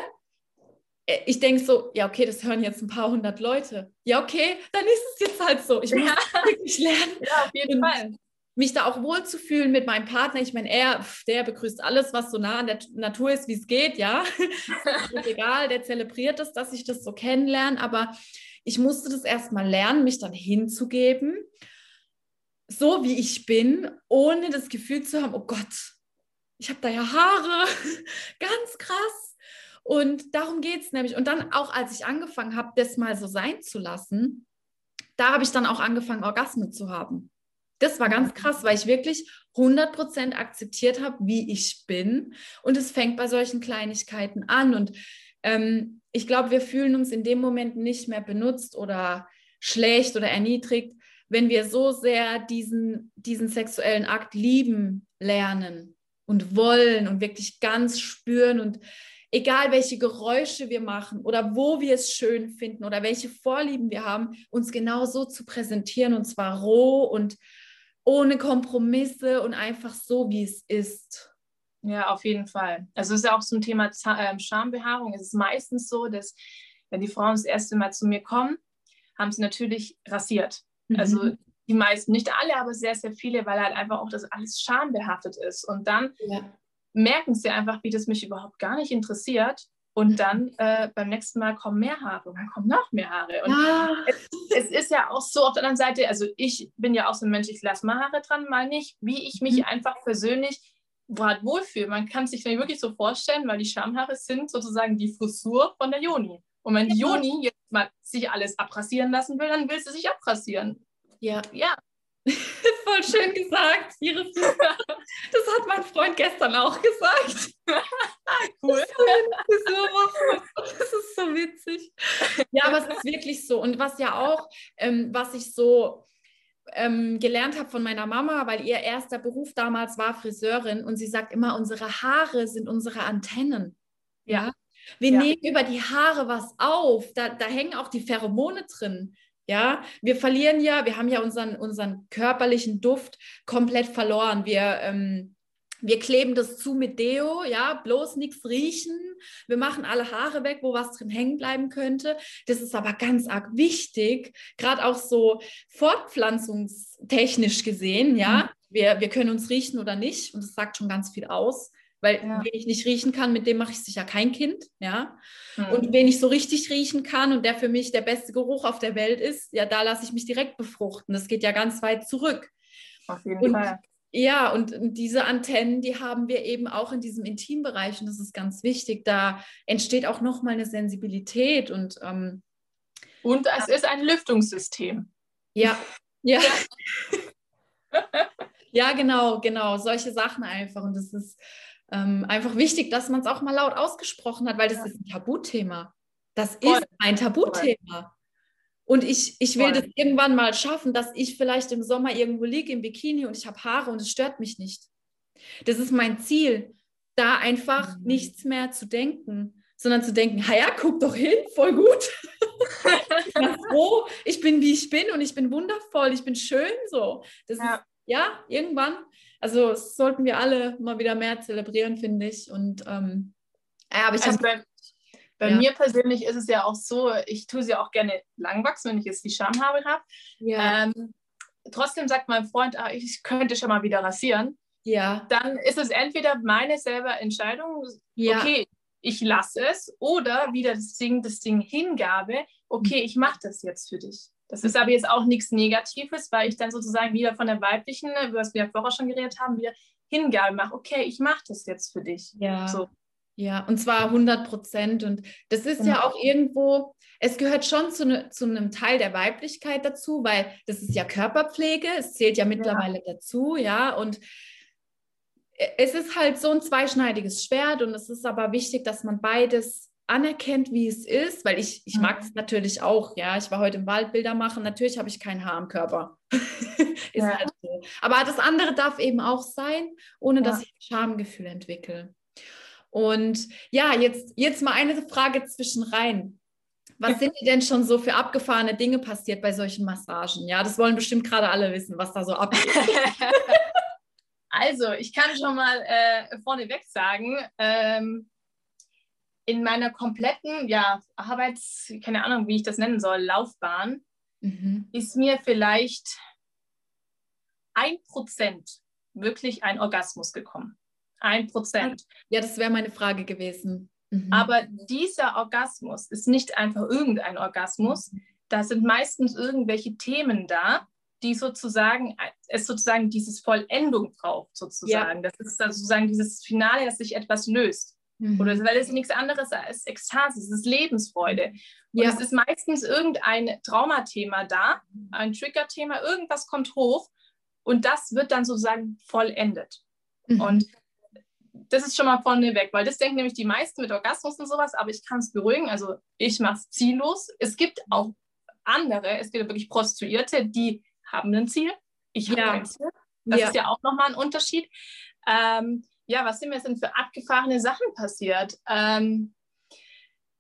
äh, ich denke so, ja, okay, das hören jetzt ein paar hundert Leute. Ja, okay, dann ist es jetzt halt so. Ich muss ja. wirklich lernen. Ja, auf jeden Fall. Mich da auch wohlzufühlen mit meinem Partner. Ich meine, er, der begrüßt alles, was so nah an der Natur ist, wie es geht, ja. ist egal, der zelebriert es, dass ich das so kennenlerne. Aber ich musste das erstmal lernen, mich dann hinzugeben, so wie ich bin, ohne das Gefühl zu haben, oh Gott, ich habe da ja Haare, ganz krass und darum geht es nämlich. Und dann auch, als ich angefangen habe, das mal so sein zu lassen, da habe ich dann auch angefangen, Orgasmen zu haben. Das war ganz krass, weil ich wirklich 100% akzeptiert habe, wie ich bin. Und es fängt bei solchen Kleinigkeiten an. Und ähm, ich glaube, wir fühlen uns in dem Moment nicht mehr benutzt oder schlecht oder erniedrigt, wenn wir so sehr diesen, diesen sexuellen Akt lieben lernen und wollen und wirklich ganz spüren und egal welche Geräusche wir machen oder wo wir es schön finden oder welche Vorlieben wir haben, uns genau so zu präsentieren und zwar roh und ohne Kompromisse und einfach so, wie es ist. Ja, auf jeden Fall. Also es ist ja auch zum Thema ähm, Schambehaarung. Es ist meistens so, dass wenn die Frauen das erste Mal zu mir kommen, haben sie natürlich rasiert. Mhm. Also die meisten, nicht alle, aber sehr, sehr viele, weil halt einfach auch das alles schambehaftet ist. Und dann ja merken sie einfach, wie das mich überhaupt gar nicht interessiert. Und mhm. dann äh, beim nächsten Mal kommen mehr Haare und dann kommen noch mehr Haare. Und ja. es, es, ist ja auch so auf der anderen Seite, also ich bin ja auch so ein Mensch, ich lasse mal Haare dran, mal nicht, wie ich mich mhm. einfach persönlich gerade wohlfühle. Man kann sich das wirklich so vorstellen, weil die Schamhaare sind sozusagen die Frisur von der Joni. Und wenn die Joni jetzt mal sich alles abrasieren lassen will, dann will sie sich abrasieren. Ja. Ja. voll schön gesagt, Iris. Das hat mein Freund gestern auch gesagt. cool. Das ist so witzig. Ja, aber es ist wirklich so. Und was ja auch, ähm, was ich so ähm, gelernt habe von meiner Mama, weil ihr erster Beruf damals war Friseurin und sie sagt immer, unsere Haare sind unsere Antennen. Ja. Wir ja. nehmen über die Haare was auf. Da, da hängen auch die Pheromone drin. Ja, wir verlieren ja, wir haben ja unseren, unseren körperlichen Duft komplett verloren. Wir, ähm, wir kleben das zu mit Deo, ja, bloß nichts riechen. Wir machen alle Haare weg, wo was drin hängen bleiben könnte. Das ist aber ganz arg wichtig, gerade auch so fortpflanzungstechnisch gesehen, ja. Mhm. Wir, wir können uns riechen oder nicht und das sagt schon ganz viel aus. Weil ja. wen ich nicht riechen kann, mit dem mache ich sicher kein Kind, ja. Mhm. Und wen ich so richtig riechen kann und der für mich der beste Geruch auf der Welt ist, ja, da lasse ich mich direkt befruchten. Das geht ja ganz weit zurück. Auf jeden und, Fall. Ja, und diese Antennen, die haben wir eben auch in diesem Intimbereich und das ist ganz wichtig. Da entsteht auch nochmal eine Sensibilität und ähm, und es ja. ist ein Lüftungssystem. Ja, ja. Ja. genau, genau. Solche Sachen einfach. Und das ist ähm, einfach wichtig, dass man es auch mal laut ausgesprochen hat, weil das ja. ist ein Tabuthema. Das Voll. ist ein Tabuthema. Und ich, ich will Voll. das irgendwann mal schaffen, dass ich vielleicht im Sommer irgendwo liege im Bikini und ich habe Haare und es stört mich nicht. Das ist mein Ziel, da einfach mhm. nichts mehr zu denken, sondern zu denken, ja, guck doch hin, voll gut. ich bin froh, ich bin wie ich bin und ich bin wundervoll, ich bin schön so. Das ja. ist, ja, irgendwann also sollten wir alle mal wieder mehr zelebrieren, finde ich. Und ähm, ja, aber ich also bei, bei ja. mir persönlich ist es ja auch so, ich tue sie auch gerne lang wachsen, wenn ich jetzt die Schamhaare habe. Ja. Ähm, trotzdem sagt mein Freund, ah, ich könnte schon mal wieder rasieren. Ja. Dann ist es entweder meine selber Entscheidung, ja. okay, ich lasse es, oder wieder das Ding, das Ding Hingabe, okay, ich mache das jetzt für dich. Das ist aber jetzt auch nichts Negatives, weil ich dann sozusagen wieder von der weiblichen, über das wir ja vorher schon geredet haben, wieder Hingabe mache. Okay, ich mache das jetzt für dich. Ja. So. Ja, und zwar 100 Prozent. Und das ist genau. ja auch irgendwo, es gehört schon zu, ne, zu, einem Teil der Weiblichkeit dazu, weil das ist ja Körperpflege, es zählt ja mittlerweile ja. dazu, ja. Und es ist halt so ein zweischneidiges Schwert und es ist aber wichtig, dass man beides anerkennt, wie es ist, weil ich, ich mag es mhm. natürlich auch, ja, ich war heute im Wald Bilder machen, natürlich habe ich kein Haar am Körper. ist ja. halt so. Aber das andere darf eben auch sein, ohne ja. dass ich ein Schamgefühl entwickle. Und ja, jetzt, jetzt mal eine Frage zwischen rein. Was sind denn schon so für abgefahrene Dinge passiert bei solchen Massagen? Ja, das wollen bestimmt gerade alle wissen, was da so abgeht. also, ich kann schon mal äh, vorneweg sagen, ähm, in meiner kompletten ja, Arbeits, keine Ahnung, wie ich das nennen soll, Laufbahn, mhm. ist mir vielleicht ein Prozent wirklich ein Orgasmus gekommen. Ein Prozent. Ja, das wäre meine Frage gewesen. Mhm. Aber dieser Orgasmus ist nicht einfach irgendein Orgasmus. Da sind meistens irgendwelche Themen da, die sozusagen, es sozusagen dieses Vollendung braucht, sozusagen. Ja. Das ist sozusagen dieses Finale, dass sich etwas löst. Mhm. Oder weil es nichts anderes als Ekstase, es ist Lebensfreude. Und ja. es ist meistens irgendein Traumathema da, ein Triggerthema, irgendwas kommt hoch und das wird dann sozusagen vollendet. Mhm. Und das ist schon mal vorneweg, weil das denken nämlich die meisten mit Orgasmus und sowas, aber ich kann es beruhigen. Also ich mache es ziellos. Es gibt auch andere, es gibt wirklich Prostituierte, die haben ein Ziel. Ich habe ja. kein Ziel. Das ja. ist ja auch nochmal ein Unterschied. Ähm, ja, was sind mir denn für abgefahrene Sachen passiert? Ähm,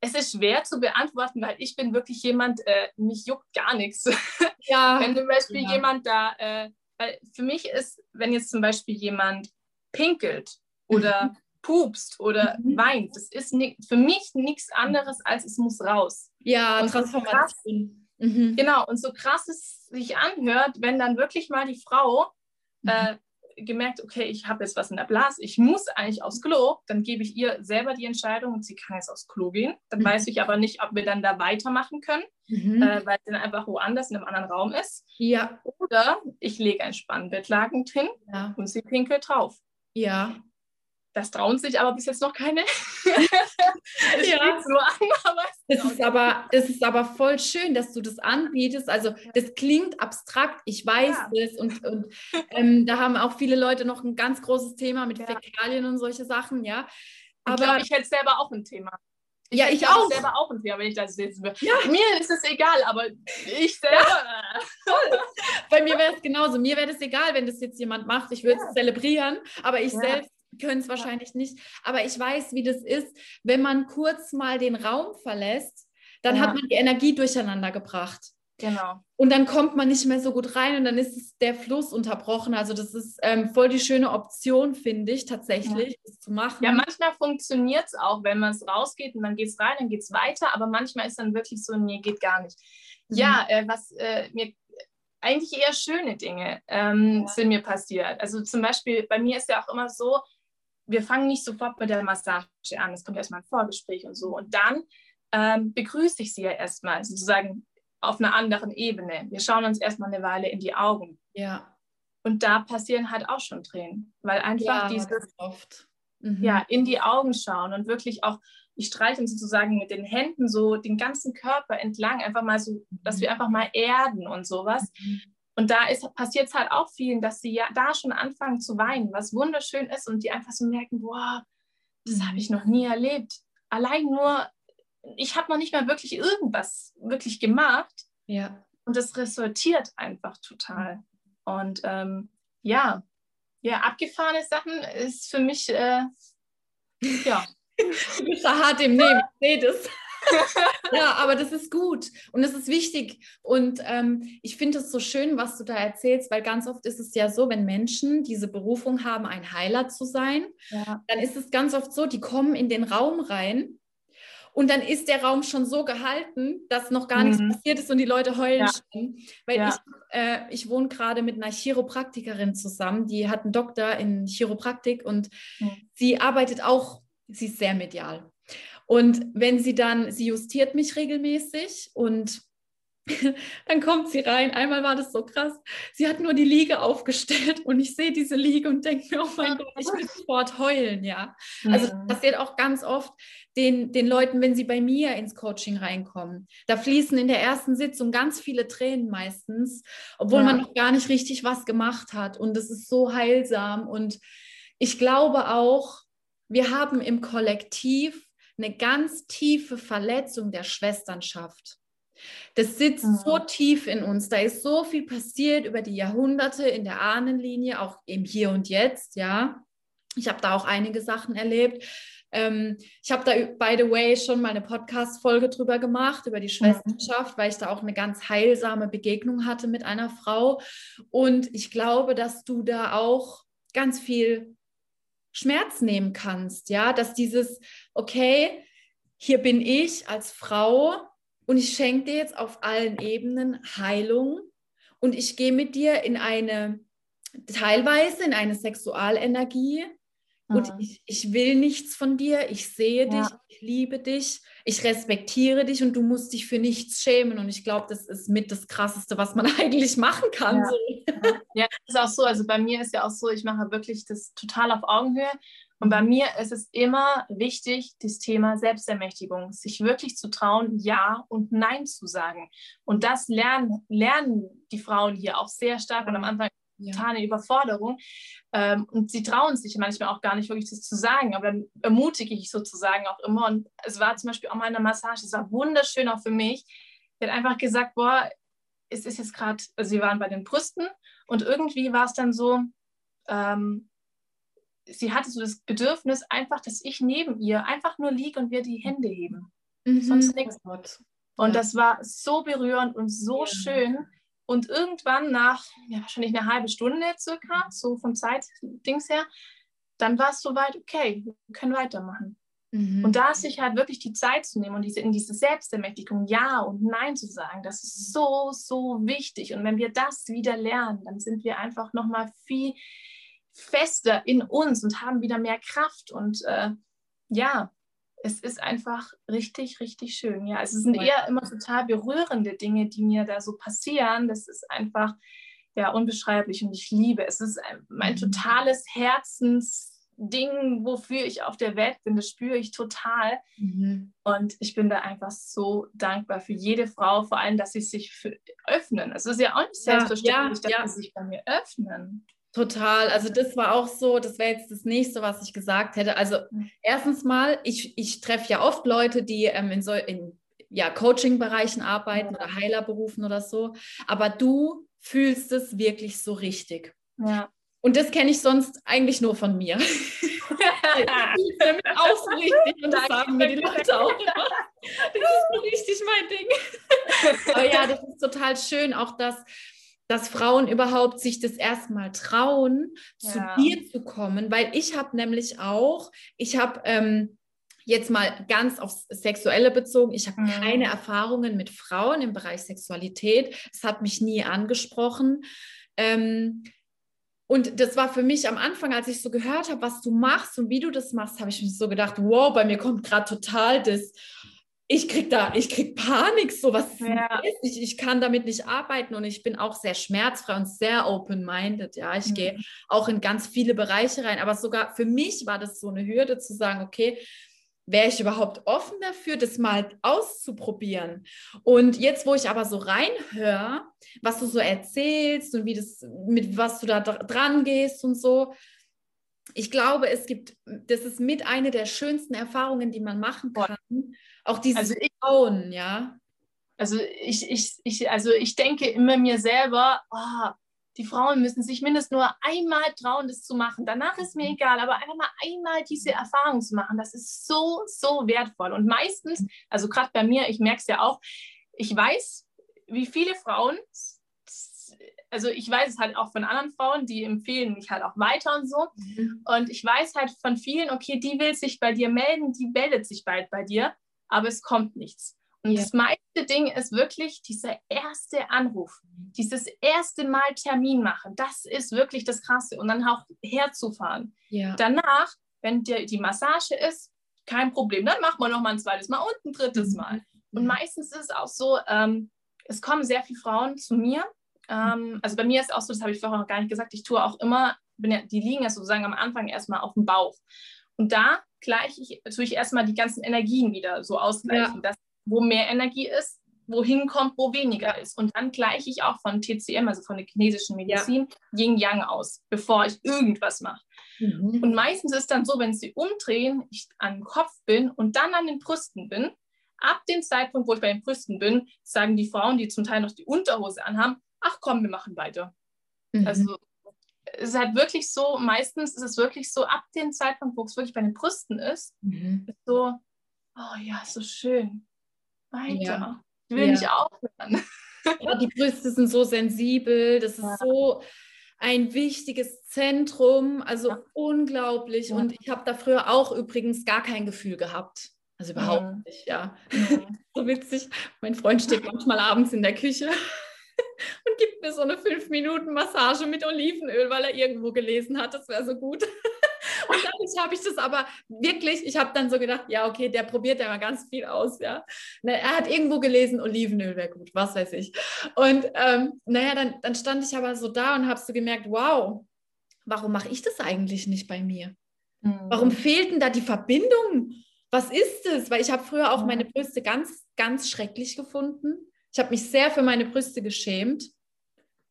es ist schwer zu beantworten, weil ich bin wirklich jemand, äh, mich juckt gar nichts. Ja, wenn zum Beispiel ja. jemand da, äh, weil für mich ist, wenn jetzt zum Beispiel jemand pinkelt oder pupst oder mhm. weint, das ist für mich nichts anderes als es muss raus. Ja, und Transformation. So krass, mhm. Genau, und so krass es sich anhört, wenn dann wirklich mal die Frau äh, mhm gemerkt, okay, ich habe jetzt was in der Blase, ich muss eigentlich aufs Klo, dann gebe ich ihr selber die Entscheidung und sie kann jetzt aufs Klo gehen. Dann mhm. weiß ich aber nicht, ob wir dann da weitermachen können, mhm. äh, weil sie dann einfach woanders in einem anderen Raum ist. Ja. Oder ich lege ein Spannbettlaken hin ja. und sie pinkelt drauf. Ja. Das trauen sich aber bis jetzt noch keine. ich ja. nur an, aber das ist aber das ist aber voll schön, dass du das anbietest. Also das klingt abstrakt, ich weiß ja. es und, und ähm, da haben auch viele Leute noch ein ganz großes Thema mit ja. Fäkalien und solche Sachen, ja. Aber ich, glaub, ich hätte selber auch ein Thema. Ich ja, ich auch. selber auch ein Thema, wenn ich das jetzt ja. Mir ist es egal, aber ich selber. Ja. Bei mir wäre es genauso. Mir wäre es egal, wenn das jetzt jemand macht. Ich würde es zelebrieren, aber ich selbst können es wahrscheinlich nicht. Aber ich weiß, wie das ist, wenn man kurz mal den Raum verlässt, dann hat man die Energie durcheinander gebracht. Genau. Und dann kommt man nicht mehr so gut rein und dann ist es der Fluss unterbrochen. Also das ist ähm, voll die schöne Option, finde ich, tatsächlich, ja. das zu machen. Ja, manchmal funktioniert es auch, wenn man es rausgeht und dann geht es rein, dann geht es weiter, aber manchmal ist dann wirklich so, nee, geht gar nicht. Mhm. Ja, äh, was äh, mir eigentlich eher schöne Dinge ähm, ja. sind mir passiert. Also zum Beispiel, bei mir ist ja auch immer so, wir fangen nicht sofort mit der Massage an, es kommt erstmal ein Vorgespräch und so. Und dann ähm, begrüße ich sie ja erstmal sozusagen auf einer anderen Ebene. Wir schauen uns erstmal eine Weile in die Augen. Ja. Und da passieren halt auch schon Tränen, weil einfach ja, dieses oft. Mhm. ja in die Augen schauen und wirklich auch ich streiche sozusagen mit den Händen so den ganzen Körper entlang, einfach mal so, dass wir einfach mal erden und sowas. Mhm. Und da passiert es halt auch vielen, dass sie ja da schon anfangen zu weinen, was wunderschön ist und die einfach so merken, boah, das habe ich noch nie erlebt. Allein nur ich habe noch nicht mal wirklich irgendwas wirklich gemacht. Ja. Und das resultiert einfach total. Und ähm, ja, ja, abgefahrene Sachen ist für mich, äh, ja. da hart im Nehmen, ich sehe das. ja, aber das ist gut und das ist wichtig. Und ähm, ich finde es so schön, was du da erzählst, weil ganz oft ist es ja so, wenn Menschen diese Berufung haben, ein Heiler zu sein, ja. dann ist es ganz oft so, die kommen in den Raum rein und dann ist der Raum schon so gehalten, dass noch gar mhm. nichts passiert ist und die Leute heulen ja. schon. Weil ja. ich, äh, ich wohne gerade mit einer Chiropraktikerin zusammen, die hat einen Doktor in Chiropraktik und mhm. sie arbeitet auch, sie ist sehr medial. Und wenn sie dann, sie justiert mich regelmäßig und dann kommt sie rein. Einmal war das so krass. Sie hat nur die Liege aufgestellt und ich sehe diese Liege und denke mir, oh mein Gott, ich will sofort heulen, ja. Also das passiert auch ganz oft den, den Leuten, wenn sie bei mir ins Coaching reinkommen. Da fließen in der ersten Sitzung ganz viele Tränen meistens, obwohl ja. man noch gar nicht richtig was gemacht hat. Und es ist so heilsam. Und ich glaube auch, wir haben im Kollektiv eine ganz tiefe Verletzung der Schwesternschaft. Das sitzt mhm. so tief in uns. Da ist so viel passiert über die Jahrhunderte in der Ahnenlinie, auch im Hier und Jetzt, ja. Ich habe da auch einige Sachen erlebt. Ähm, ich habe da, by the way, schon mal eine Podcast-Folge drüber gemacht, über die mhm. Schwesternschaft, mhm. weil ich da auch eine ganz heilsame Begegnung hatte mit einer Frau. Und ich glaube, dass du da auch ganz viel Schmerz nehmen kannst, ja, dass dieses, okay, hier bin ich als Frau, und ich schenke dir jetzt auf allen Ebenen Heilung und ich gehe mit dir in eine, teilweise in eine Sexualenergie mhm. und ich, ich will nichts von dir, ich sehe ja. dich, ich liebe dich, ich respektiere dich und du musst dich für nichts schämen und ich glaube, das ist mit das Krasseste, was man eigentlich machen kann. Ja. So. ja, ist auch so, also bei mir ist ja auch so, ich mache wirklich das total auf Augenhöhe und bei mir ist es immer wichtig, das Thema Selbstermächtigung, sich wirklich zu trauen, Ja und Nein zu sagen. Und das lernen, lernen die Frauen hier auch sehr stark und am Anfang ja. totale Überforderung. Ähm, und sie trauen sich manchmal auch gar nicht wirklich das zu sagen, aber dann ermutige ich sozusagen auch immer. Und es war zum Beispiel auch mal eine Massage, es war wunderschön auch für mich. Sie hat einfach gesagt, boah, es ist jetzt gerade, also sie waren bei den Brüsten und irgendwie war es dann so, ähm, sie hatte so das Bedürfnis einfach, dass ich neben ihr einfach nur liege und wir die Hände heben. Mhm. Sonst nichts. Und ja. das war so berührend und so ja. schön. Und irgendwann nach ja, wahrscheinlich eine halbe Stunde circa, so vom Zeitdings her, dann war es soweit, okay, wir können weitermachen. Mhm. Und da sich halt wirklich die Zeit zu nehmen und diese, in diese Selbstermächtigung Ja und Nein zu sagen, das ist so, so wichtig. Und wenn wir das wieder lernen, dann sind wir einfach nochmal viel fester in uns und haben wieder mehr Kraft. Und äh, ja, es ist einfach richtig, richtig schön. Ja, es sind eher immer total berührende Dinge, die mir da so passieren. Das ist einfach ja unbeschreiblich und ich liebe es. Es ist mein mhm. totales Herzens, Ding, wofür ich auf der Welt bin. Das spüre ich total. Mhm. Und ich bin da einfach so dankbar für jede Frau, vor allem, dass sie sich für öffnen. Es ist ja auch nicht selbstverständlich, ja, ja, dass sie sich bei mir öffnen. Total. Also das war auch so, das wäre jetzt das nächste, was ich gesagt hätte. Also mhm. erstens mal, ich, ich treffe ja oft Leute, die ähm, in, so, in ja, Coaching-Bereichen arbeiten oder Heilerberufen oder so. Aber du fühlst es wirklich so richtig. Ja. Und das kenne ich sonst eigentlich nur von mir. ich damit auch so richtig und das sagen mir die Leute auch immer. Das ist so richtig mein Ding. Aber ja, das ist total schön, auch dass, dass Frauen überhaupt sich das erstmal trauen, ja. zu dir zu kommen, weil ich habe nämlich auch, ich habe ähm, jetzt mal ganz aufs Sexuelle bezogen, ich habe mhm. keine Erfahrungen mit Frauen im Bereich Sexualität. Es hat mich nie angesprochen. Ähm, und das war für mich am Anfang, als ich so gehört habe, was du machst und wie du das machst, habe ich mich so gedacht, wow, bei mir kommt gerade total das, ich krieg da, ich krieg Panik, so was ja. ich, ich kann damit nicht arbeiten und ich bin auch sehr schmerzfrei und sehr open-minded, ja, ich mhm. gehe auch in ganz viele Bereiche rein, aber sogar für mich war das so eine Hürde zu sagen, okay, wäre ich überhaupt offen dafür, das mal auszuprobieren? Und jetzt, wo ich aber so reinhöre, was du so erzählst und wie das, mit was du da dran gehst und so, ich glaube, es gibt, das ist mit eine der schönsten Erfahrungen, die man machen kann. Auch dieses also ich, Trauen, ja. Also ich, ich, ich, also ich denke immer mir selber, oh, die Frauen müssen sich mindestens nur einmal trauen, das zu machen. Danach ist mir egal, aber einfach mal einmal diese Erfahrung zu machen, das ist so, so wertvoll. Und meistens, also gerade bei mir, ich merke es ja auch, ich weiß, wie viele Frauen, also ich weiß es halt auch von anderen Frauen, die empfehlen mich halt auch weiter und so. Mhm. Und ich weiß halt von vielen, okay, die will sich bei dir melden, die meldet sich bald bei dir, aber es kommt nichts. Und ja. das meiste Ding ist wirklich dieser erste Anruf, dieses erste Mal Termin machen. Das ist wirklich das Krasse. Und dann auch herzufahren. Ja. Danach, wenn dir die Massage ist, kein Problem. Dann macht man noch mal ein zweites Mal und ein drittes mhm. Mal. Und meistens ist es auch so, ähm, es kommen sehr viele Frauen zu mir. Ähm, also bei mir ist es auch so, das habe ich vorher noch gar nicht gesagt, ich tue auch immer, ja, die liegen ja sozusagen am Anfang erstmal auf dem Bauch. Und da gleiche ich, tue ich erstmal die ganzen Energien wieder so ausgleichen, ja. dass wo mehr Energie ist, wohin kommt, wo weniger ist. Und dann gleiche ich auch von TCM, also von der chinesischen Medizin, ja. Yin-Yang aus, bevor ich irgendwas mache. Mhm. Und meistens ist es dann so, wenn sie umdrehen, ich an dem Kopf bin und dann an den Brüsten bin. Ab dem Zeitpunkt, wo ich bei den Brüsten bin, sagen die Frauen, die zum Teil noch die Unterhose anhaben, ach komm, wir machen weiter. Mhm. Also es ist halt wirklich so, meistens ist es wirklich so, ab dem Zeitpunkt, wo es wirklich bei den Brüsten ist, mhm. ist so, oh ja, so schön weiter. Ja. Ich will ja. nicht aufhören. Ja, die Brüste sind so sensibel, das ist so ein wichtiges Zentrum, also unglaublich. Und ich habe da früher auch übrigens gar kein Gefühl gehabt. Also überhaupt ja. nicht, ja. so witzig. Mein Freund steht manchmal abends in der Küche und gibt mir so eine 5-Minuten-Massage mit Olivenöl, weil er irgendwo gelesen hat, das wäre so gut. Und dadurch habe ich das aber wirklich, ich habe dann so gedacht, ja, okay, der probiert ja mal ganz viel aus, ja. Er hat irgendwo gelesen, Olivenöl wäre gut, was weiß ich. Und ähm, naja, dann, dann stand ich aber so da und habe so gemerkt, wow, warum mache ich das eigentlich nicht bei mir? Mhm. Warum fehlt denn da die Verbindung? Was ist es? Weil ich habe früher auch meine Brüste ganz, ganz schrecklich gefunden. Ich habe mich sehr für meine Brüste geschämt.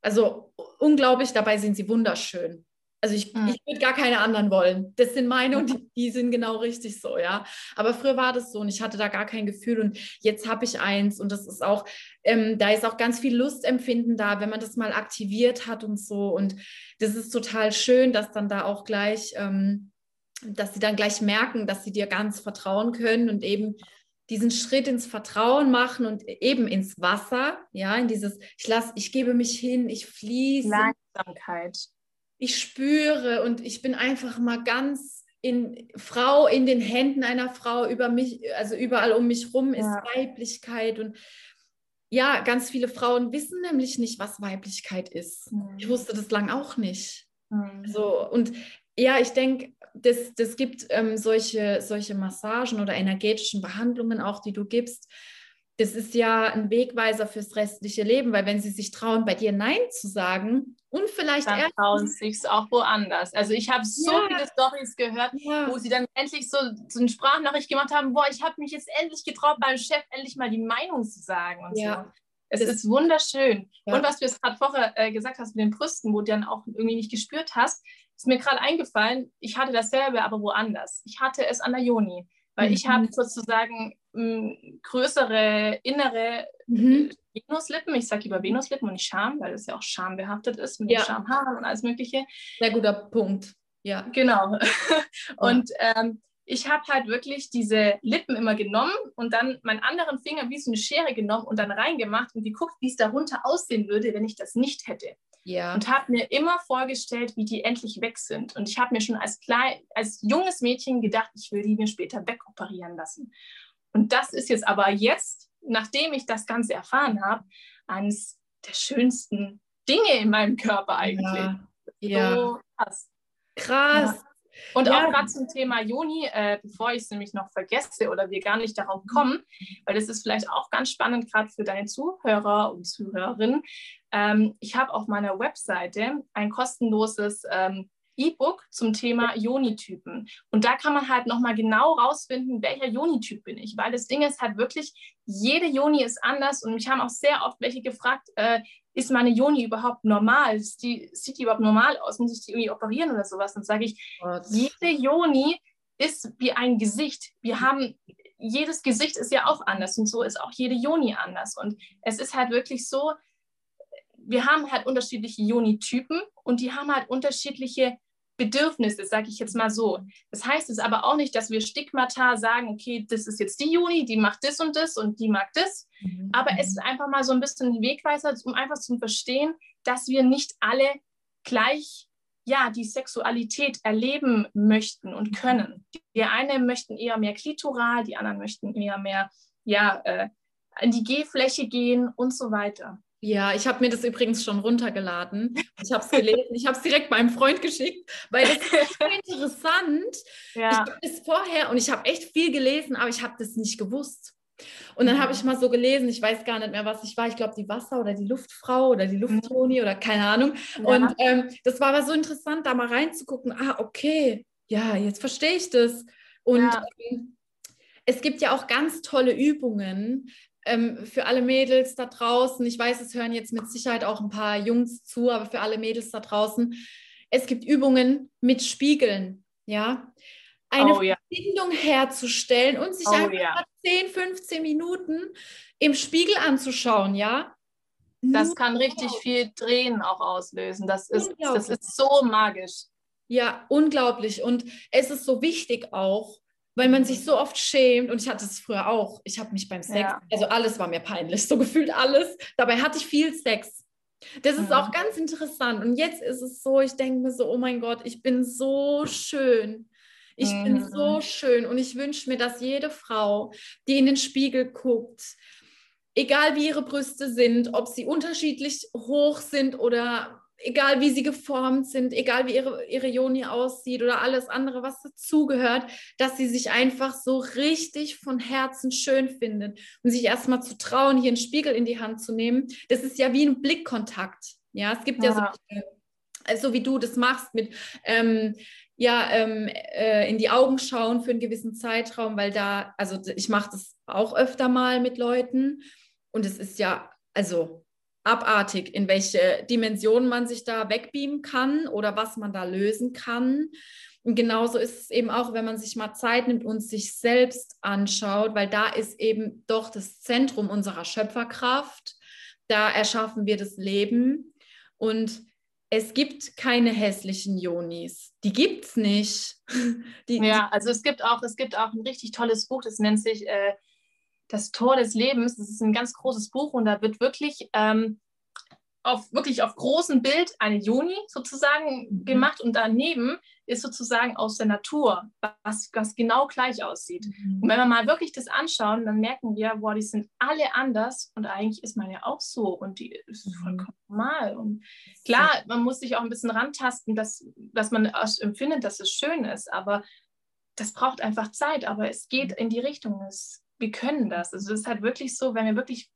Also unglaublich, dabei sind sie wunderschön. Also ich, mhm. ich würde gar keine anderen wollen. Das sind meine und die, die, sind genau richtig so, ja. Aber früher war das so und ich hatte da gar kein Gefühl und jetzt habe ich eins und das ist auch, ähm, da ist auch ganz viel Lustempfinden da, wenn man das mal aktiviert hat und so. Und das ist total schön, dass dann da auch gleich, ähm, dass sie dann gleich merken, dass sie dir ganz vertrauen können und eben diesen Schritt ins Vertrauen machen und eben ins Wasser, ja, in dieses, ich lasse, ich gebe mich hin, ich fließe. Langsamkeit ich spüre und ich bin einfach mal ganz in Frau in den Händen einer Frau über mich, also überall um mich rum ist ja. Weiblichkeit und ja, ganz viele Frauen wissen nämlich nicht, was Weiblichkeit ist. Mhm. Ich wusste das lang auch nicht. Mhm. So und ja, ich denke, das, das gibt ähm, solche, solche Massagen oder energetischen Behandlungen auch, die du gibst. das ist ja ein Wegweiser fürs restliche Leben, weil wenn sie sich trauen, bei dir Nein zu sagen und vielleicht dann trauen sie sich auch woanders. Also ich habe so ja. viele Stories gehört, ja. wo sie dann endlich so, so eine Sprachnachricht gemacht haben, boah, ich habe mich jetzt endlich getraut, beim Chef endlich mal die Meinung zu sagen und ja. so. Es das ist wunderschön. Und was du jetzt gerade vorher äh, gesagt hast mit den Brüsten, wo du dann auch irgendwie nicht gespürt hast, ist mir gerade eingefallen, ich hatte dasselbe, aber woanders. Ich hatte es an der Joni, weil mhm. ich habe sozusagen mh, größere innere mhm. Venuslippen. Ich sage lieber Venuslippen und nicht Scham, weil es ja auch schambehaftet ist mit ja. Schamhaaren und alles Mögliche. Sehr guter Punkt. Ja. Genau. und ähm, ich habe halt wirklich diese Lippen immer genommen und dann meinen anderen Finger wie so eine Schere genommen und dann reingemacht und geguckt, wie es darunter aussehen würde, wenn ich das nicht hätte. Ja. Und habe mir immer vorgestellt, wie die endlich weg sind. Und ich habe mir schon als, klein, als junges Mädchen gedacht, ich will die mir später wegoperieren lassen. Und das ist jetzt aber jetzt, nachdem ich das Ganze erfahren habe, eines der schönsten Dinge in meinem Körper eigentlich. Ja. So krass. Krass. Ja. Und ja. auch gerade zum Thema Joni, äh, bevor ich es nämlich noch vergesse oder wir gar nicht darauf kommen, weil das ist vielleicht auch ganz spannend, gerade für deine Zuhörer und Zuhörerinnen. Ähm, ich habe auf meiner Webseite ein kostenloses ähm, E-Book zum Thema Joni-Typen. Und da kann man halt nochmal genau rausfinden, welcher Joni-Typ bin ich. Weil das Ding ist halt wirklich, jede Joni ist anders. Und mich haben auch sehr oft welche gefragt, äh, ist meine Joni überhaupt normal? Die, sieht die überhaupt normal aus? Muss ich die irgendwie operieren oder sowas? Dann sage ich, Gott. jede Joni ist wie ein Gesicht. Wir haben, jedes Gesicht ist ja auch anders und so ist auch jede Joni anders. Und es ist halt wirklich so, wir haben halt unterschiedliche Joni-Typen und die haben halt unterschiedliche Bedürfnisse, sage ich jetzt mal so. Das heißt es aber auch nicht, dass wir Stigmata sagen, okay, das ist jetzt die Juni, die macht das und das und die mag das. Mhm. Aber es ist einfach mal so ein bisschen ein Wegweiser, um einfach zu verstehen, dass wir nicht alle gleich ja, die Sexualität erleben möchten und können. Die einen möchten eher mehr klitoral, die anderen möchten eher mehr ja, äh, in die G-Fläche gehen und so weiter. Ja, ich habe mir das übrigens schon runtergeladen. Ich habe es gelesen. Ich habe es direkt meinem Freund geschickt, weil das ist so interessant. Ja. Ich habe es vorher und ich habe echt viel gelesen, aber ich habe das nicht gewusst. Und dann habe ich mal so gelesen, ich weiß gar nicht mehr, was ich war. Ich glaube, die Wasser- oder die Luftfrau oder die Lufttoni oder keine Ahnung. Ja. Und ähm, das war aber so interessant, da mal reinzugucken. Ah, okay, ja, jetzt verstehe ich das. Und ja. ähm, es gibt ja auch ganz tolle Übungen, ähm, für alle Mädels da draußen, ich weiß, es hören jetzt mit Sicherheit auch ein paar Jungs zu, aber für alle Mädels da draußen, es gibt Übungen mit Spiegeln, ja. Eine oh, ja. Verbindung herzustellen und sich oh, einfach ja. 10, 15 Minuten im Spiegel anzuschauen, ja. Das Nur kann richtig viel Drehen auch auslösen. Das ist, das ist so magisch. Ja, unglaublich. Und es ist so wichtig auch, weil man sich so oft schämt und ich hatte es früher auch. Ich habe mich beim Sex, ja. also alles war mir peinlich, so gefühlt alles. Dabei hatte ich viel Sex. Das ist ja. auch ganz interessant. Und jetzt ist es so, ich denke mir so, oh mein Gott, ich bin so schön. Ich mhm. bin so schön und ich wünsche mir, dass jede Frau, die in den Spiegel guckt, egal wie ihre Brüste sind, ob sie unterschiedlich hoch sind oder egal wie sie geformt sind, egal wie ihre, ihre Joni aussieht oder alles andere, was dazugehört, dass sie sich einfach so richtig von Herzen schön findet und sich erstmal zu trauen, hier einen Spiegel in die Hand zu nehmen. Das ist ja wie ein Blickkontakt. Ja, es gibt ja, ja so, also wie du das machst mit ähm, ja, ähm, äh, in die Augen schauen für einen gewissen Zeitraum, weil da, also ich mache das auch öfter mal mit Leuten und es ist ja, also abartig, in welche Dimensionen man sich da wegbeamen kann oder was man da lösen kann. Und genauso ist es eben auch, wenn man sich mal Zeit nimmt und sich selbst anschaut, weil da ist eben doch das Zentrum unserer Schöpferkraft. Da erschaffen wir das Leben. Und es gibt keine hässlichen Jonis. Die gibt es nicht. Die, ja, also es gibt auch, es gibt auch ein richtig tolles Buch, das nennt sich äh, das Tor des Lebens. Das ist ein ganz großes Buch und da wird wirklich ähm, auf wirklich auf großem Bild eine Juni sozusagen mhm. gemacht und daneben ist sozusagen aus der Natur, was, was genau gleich aussieht. Mhm. Und wenn wir mal wirklich das anschauen, dann merken wir, boah, die sind alle anders und eigentlich ist man ja auch so und die ist mhm. vollkommen normal. Und klar, man muss sich auch ein bisschen rantasten, dass, dass man empfindet, dass es schön ist, aber das braucht einfach Zeit, aber es geht in die Richtung. Es wir können das. Also es ist halt wirklich so, wenn wir wirklich,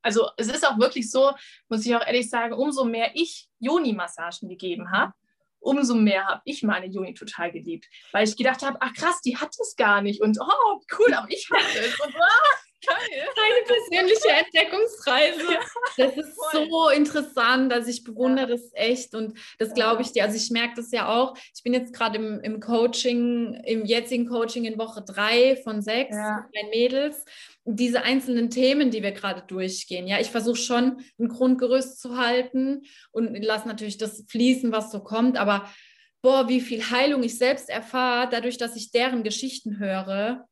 also es ist auch wirklich so, muss ich auch ehrlich sagen, umso mehr ich Joni-Massagen gegeben habe, umso mehr habe ich meine Juni total geliebt, weil ich gedacht habe, ach krass, die hat es gar nicht. Und oh, cool, aber ich habe es. Ah, geil. Eine persönliche Entdeckungsreise. Das ist Voll. so interessant, also ich bewundere ja. das echt und das glaube ich dir, also ich merke das ja auch, ich bin jetzt gerade im, im Coaching, im jetzigen Coaching in Woche drei von sechs ja. mit meinen Mädels diese einzelnen Themen, die wir gerade durchgehen. Ja, ich versuche schon ein Grundgerüst zu halten und lasse natürlich das fließen, was so kommt, aber boah, wie viel Heilung ich selbst erfahre, dadurch, dass ich deren Geschichten höre,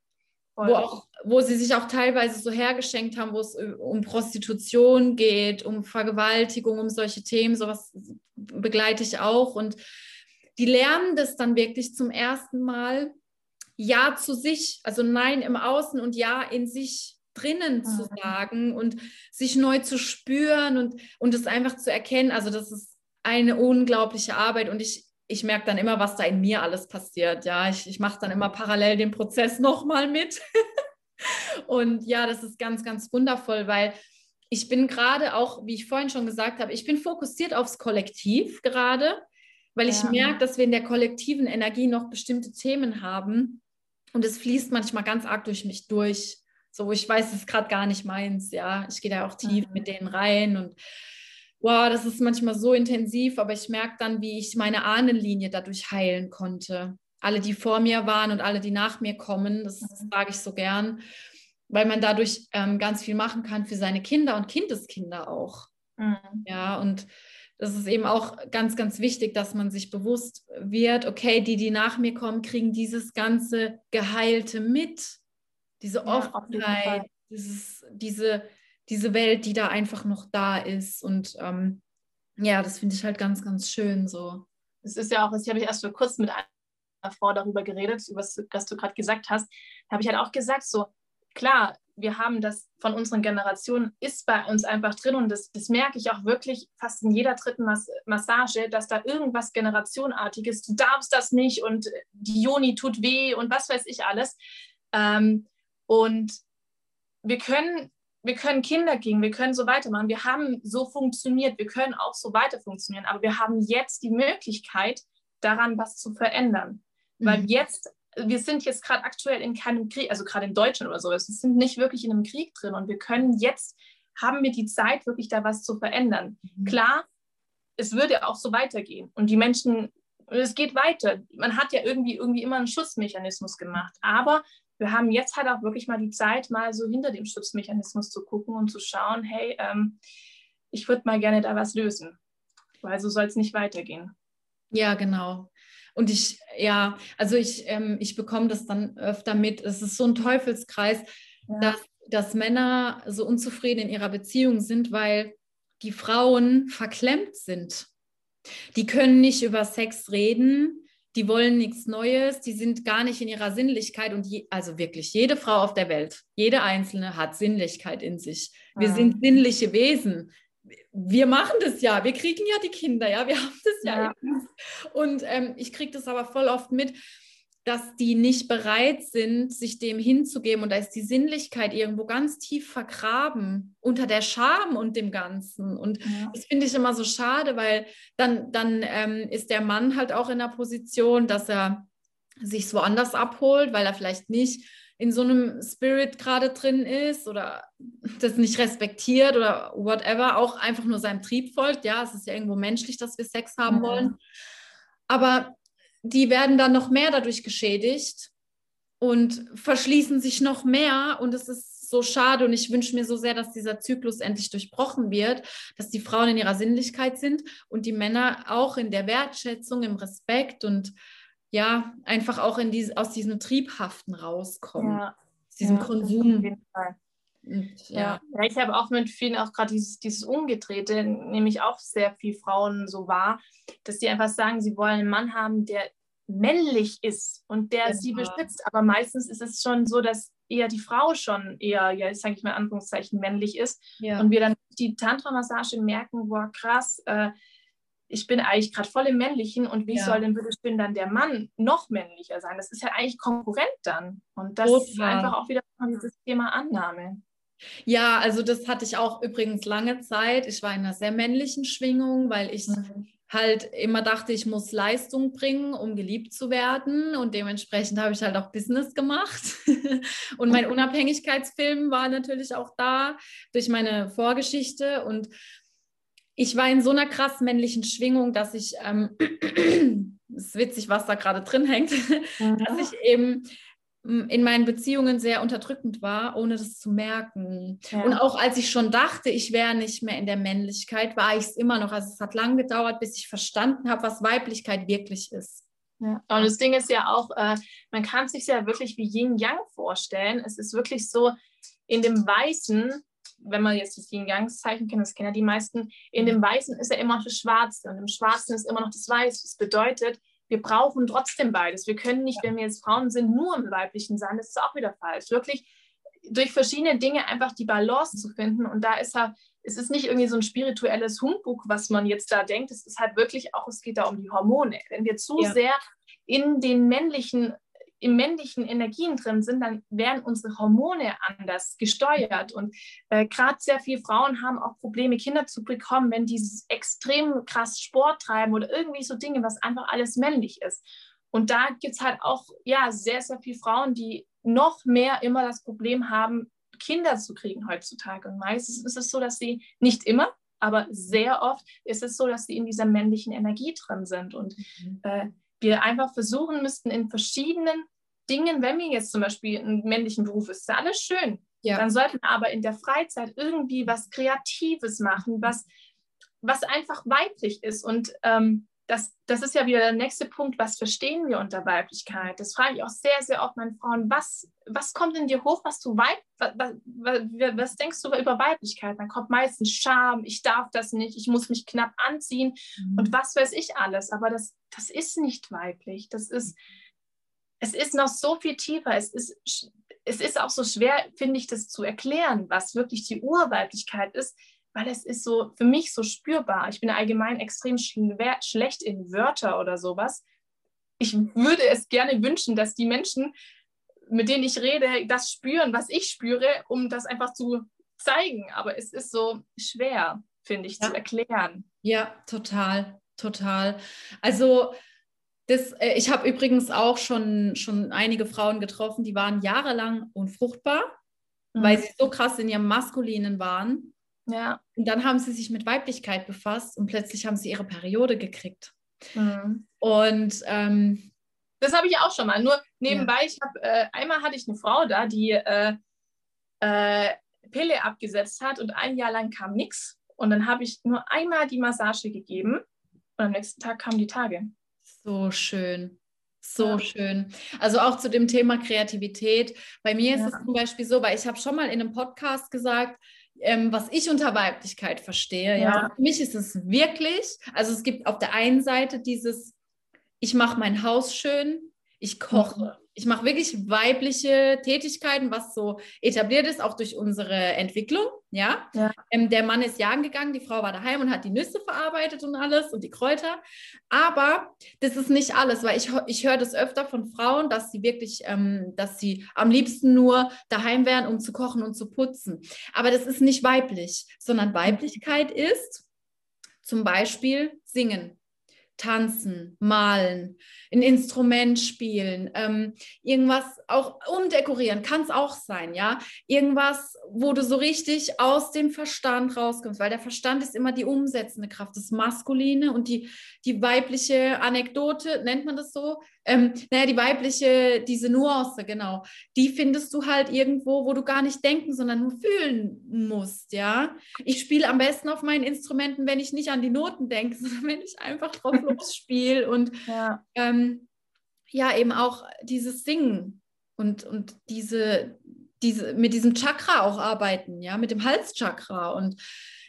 wo, auch, wo sie sich auch teilweise so hergeschenkt haben, wo es um Prostitution geht, um Vergewaltigung, um solche Themen, sowas begleite ich auch. Und die lernen das dann wirklich zum ersten Mal ja zu sich, also Nein im Außen und Ja in sich drinnen zu mhm. sagen und sich neu zu spüren und, und es einfach zu erkennen. Also das ist eine unglaubliche Arbeit und ich, ich merke dann immer, was da in mir alles passiert. Ja, ich, ich mache dann immer parallel den Prozess nochmal mit. und ja, das ist ganz, ganz wundervoll, weil ich bin gerade auch, wie ich vorhin schon gesagt habe, ich bin fokussiert aufs Kollektiv gerade, weil ja. ich merke, dass wir in der kollektiven Energie noch bestimmte Themen haben, und es fließt manchmal ganz arg durch mich durch. So, ich weiß, es ist gerade gar nicht meins, ja. Ich gehe da auch tief mhm. mit denen rein und wow, das ist manchmal so intensiv, aber ich merke dann, wie ich meine Ahnenlinie dadurch heilen konnte. Alle, die vor mir waren und alle, die nach mir kommen, das, das mhm. sage ich so gern, weil man dadurch ähm, ganz viel machen kann für seine Kinder und Kindeskinder auch. Mhm. Ja, und das ist eben auch ganz, ganz wichtig, dass man sich bewusst wird, okay, die, die nach mir kommen, kriegen dieses ganze Geheilte mit, diese Offenheit, dieses, diese, diese Welt, die da einfach noch da ist. Und ähm, ja, das finde ich halt ganz, ganz schön so. Es ist ja auch, das habe ich erst vor kurzem mit einer Frau darüber geredet, was, was du gerade gesagt hast. Da habe ich halt auch gesagt, so, klar, wir haben das von unseren Generationen, ist bei uns einfach drin und das, das merke ich auch wirklich fast in jeder dritten Mas Massage, dass da irgendwas Generationartiges, du darfst das nicht und die Joni tut weh und was weiß ich alles. Ähm, und wir können, wir können Kinder gehen, wir können so weitermachen, wir haben so funktioniert, wir können auch so weiter funktionieren, aber wir haben jetzt die Möglichkeit, daran was zu verändern. Mhm. Weil jetzt wir sind jetzt gerade aktuell in keinem Krieg, also gerade in Deutschland oder so, wir sind nicht wirklich in einem Krieg drin und wir können jetzt, haben wir die Zeit, wirklich da was zu verändern. Mhm. Klar, es würde auch so weitergehen und die Menschen, es geht weiter. Man hat ja irgendwie, irgendwie immer einen Schutzmechanismus gemacht, aber wir haben jetzt halt auch wirklich mal die Zeit, mal so hinter dem Schutzmechanismus zu gucken und zu schauen, hey, ähm, ich würde mal gerne da was lösen, weil so soll es nicht weitergehen. Ja, genau. Und ich, ja, also ich, ähm, ich bekomme das dann öfter mit. Es ist so ein Teufelskreis, ja. dass, dass Männer so unzufrieden in ihrer Beziehung sind, weil die Frauen verklemmt sind. Die können nicht über Sex reden, die wollen nichts Neues, die sind gar nicht in ihrer Sinnlichkeit und je, also wirklich jede Frau auf der Welt, jede einzelne hat Sinnlichkeit in sich. Wir ja. sind sinnliche Wesen wir machen das ja, wir kriegen ja die Kinder, ja, wir haben das ja. ja. Und ähm, ich kriege das aber voll oft mit, dass die nicht bereit sind, sich dem hinzugeben. Und da ist die Sinnlichkeit irgendwo ganz tief vergraben unter der Scham und dem Ganzen. Und ja. das finde ich immer so schade, weil dann, dann ähm, ist der Mann halt auch in der Position, dass er sich so anders abholt, weil er vielleicht nicht in so einem Spirit gerade drin ist oder das nicht respektiert oder whatever, auch einfach nur seinem Trieb folgt. Ja, es ist ja irgendwo menschlich, dass wir Sex haben mhm. wollen. Aber die werden dann noch mehr dadurch geschädigt und verschließen sich noch mehr und es ist so schade und ich wünsche mir so sehr, dass dieser Zyklus endlich durchbrochen wird, dass die Frauen in ihrer Sinnlichkeit sind und die Männer auch in der Wertschätzung, im Respekt und ja, einfach auch in diese, aus diesem Triebhaften rauskommen, ja. aus diesem ja, Konsum. Auf jeden Fall. Ja. ja. ich habe auch mit vielen auch gerade dieses, dieses Umgedrehte, nämlich auch sehr viele Frauen so wahr, dass die einfach sagen, sie wollen einen Mann haben, der männlich ist und der ja. sie beschützt. Aber meistens ist es schon so, dass eher die Frau schon eher, ja, sage ich mal in Anführungszeichen, männlich ist. Ja. Und wir dann die Tantra-Massage merken, boah, krass, äh, ich bin eigentlich gerade voll im Männlichen und wie ja. soll denn bitte schön dann der Mann noch männlicher sein? Das ist ja eigentlich Konkurrent dann. Und das Total. ist einfach auch wieder dieses Thema Annahme. Ja, also das hatte ich auch übrigens lange Zeit. Ich war in einer sehr männlichen Schwingung, weil ich mhm. halt immer dachte, ich muss Leistung bringen, um geliebt zu werden. Und dementsprechend habe ich halt auch Business gemacht. und mein Unabhängigkeitsfilm war natürlich auch da durch meine Vorgeschichte. Und ich war in so einer krass männlichen Schwingung, dass ich, ähm, ist witzig, was da gerade drin hängt, mhm. dass ich eben in meinen Beziehungen sehr unterdrückend war, ohne das zu merken. Ja. Und auch als ich schon dachte, ich wäre nicht mehr in der Männlichkeit, war ich es immer noch. Also es hat lang gedauert, bis ich verstanden habe, was Weiblichkeit wirklich ist. Ja. Und das Ding ist ja auch, äh, man kann sich ja wirklich wie Yin-Yang vorstellen. Es ist wirklich so, in dem Weißen, wenn man jetzt das Yin-Yang-Zeichen kennt, das kennen ja die meisten, in dem Weißen ist ja immer noch das Schwarze und im Schwarzen ist immer noch das Weiße. Das bedeutet, wir brauchen trotzdem beides. Wir können nicht, wenn wir jetzt Frauen sind, nur im Weiblichen sein. Das ist auch wieder falsch. Wirklich durch verschiedene Dinge einfach die Balance zu finden. Und da ist halt, es ist nicht irgendwie so ein spirituelles Humbug, was man jetzt da denkt. Es ist halt wirklich auch, es geht da um die Hormone. Wenn wir zu ja. sehr in den männlichen im männlichen Energien drin sind, dann werden unsere Hormone anders gesteuert. Und äh, gerade sehr viele Frauen haben auch Probleme, Kinder zu bekommen, wenn die extrem krass Sport treiben oder irgendwie so Dinge, was einfach alles männlich ist. Und da gibt es halt auch ja, sehr, sehr viele Frauen, die noch mehr immer das Problem haben, Kinder zu kriegen heutzutage. Und meistens ist es so, dass sie nicht immer, aber sehr oft ist es so, dass sie in dieser männlichen Energie drin sind. Und mhm. äh, wir einfach versuchen müssten, in verschiedenen Dingen, wenn wir jetzt zum Beispiel einen männlichen Beruf ist, ist alles schön. Ja. Dann sollten wir aber in der Freizeit irgendwie was Kreatives machen, was, was einfach weiblich ist. Und ähm, das, das ist ja wieder der nächste Punkt, was verstehen wir unter Weiblichkeit? Das frage ich auch sehr, sehr oft meinen Frauen. Was, was kommt in dir hoch, was du weib, was, was, was, denkst du über Weiblichkeit? Dann kommt meistens Scham, ich darf das nicht, ich muss mich knapp anziehen mhm. und was weiß ich alles. Aber das, das ist nicht weiblich. Das ist, es ist noch so viel tiefer. Es ist, es ist auch so schwer, finde ich, das zu erklären, was wirklich die Urweiblichkeit ist weil es ist so für mich so spürbar. Ich bin allgemein extrem schlecht in Wörter oder sowas. Ich würde es gerne wünschen, dass die Menschen, mit denen ich rede, das spüren, was ich spüre, um das einfach zu zeigen. Aber es ist so schwer, finde ich, ja. zu erklären. Ja, total, total. Also das, äh, ich habe übrigens auch schon, schon einige Frauen getroffen, die waren jahrelang unfruchtbar, mhm. weil sie so krass in ihrem Maskulinen waren. Ja. Und dann haben sie sich mit Weiblichkeit befasst und plötzlich haben sie ihre Periode gekriegt. Mhm. Und ähm, das habe ich auch schon mal. Nur nebenbei, ja. ich habe äh, einmal hatte ich eine Frau da, die äh, äh, Pille abgesetzt hat und ein Jahr lang kam nichts. Und dann habe ich nur einmal die Massage gegeben und am nächsten Tag kamen die Tage. So schön. So ja. schön. Also auch zu dem Thema Kreativität. Bei mir ist ja. es zum Beispiel so, weil ich habe schon mal in einem Podcast gesagt, ähm, was ich unter Weiblichkeit verstehe. Ja. ja. Für mich ist es wirklich, also es gibt auf der einen Seite dieses, ich mache mein Haus schön, ich koche. Mhm ich mache wirklich weibliche Tätigkeiten, was so etabliert ist, auch durch unsere Entwicklung. Ja, ja. Ähm, der Mann ist jagen gegangen, die Frau war daheim und hat die Nüsse verarbeitet und alles und die Kräuter. Aber das ist nicht alles, weil ich, ich höre das öfter von Frauen, dass sie wirklich, ähm, dass sie am liebsten nur daheim wären, um zu kochen und zu putzen. Aber das ist nicht weiblich, sondern Weiblichkeit ist zum Beispiel singen tanzen, malen, ein Instrument spielen, ähm, irgendwas auch umdekorieren, kann es auch sein, ja. Irgendwas, wo du so richtig aus dem Verstand rauskommst, weil der Verstand ist immer die umsetzende Kraft, das Maskuline und die, die weibliche Anekdote, nennt man das so? Ähm, naja, die weibliche, diese Nuance, genau, die findest du halt irgendwo, wo du gar nicht denken, sondern nur fühlen musst, ja. Ich spiele am besten auf meinen Instrumenten, wenn ich nicht an die Noten denke, sondern wenn ich einfach drauf losspiele und ja. Ähm, ja, eben auch dieses Singen und, und diese, diese, mit diesem Chakra auch arbeiten, ja, mit dem Halschakra und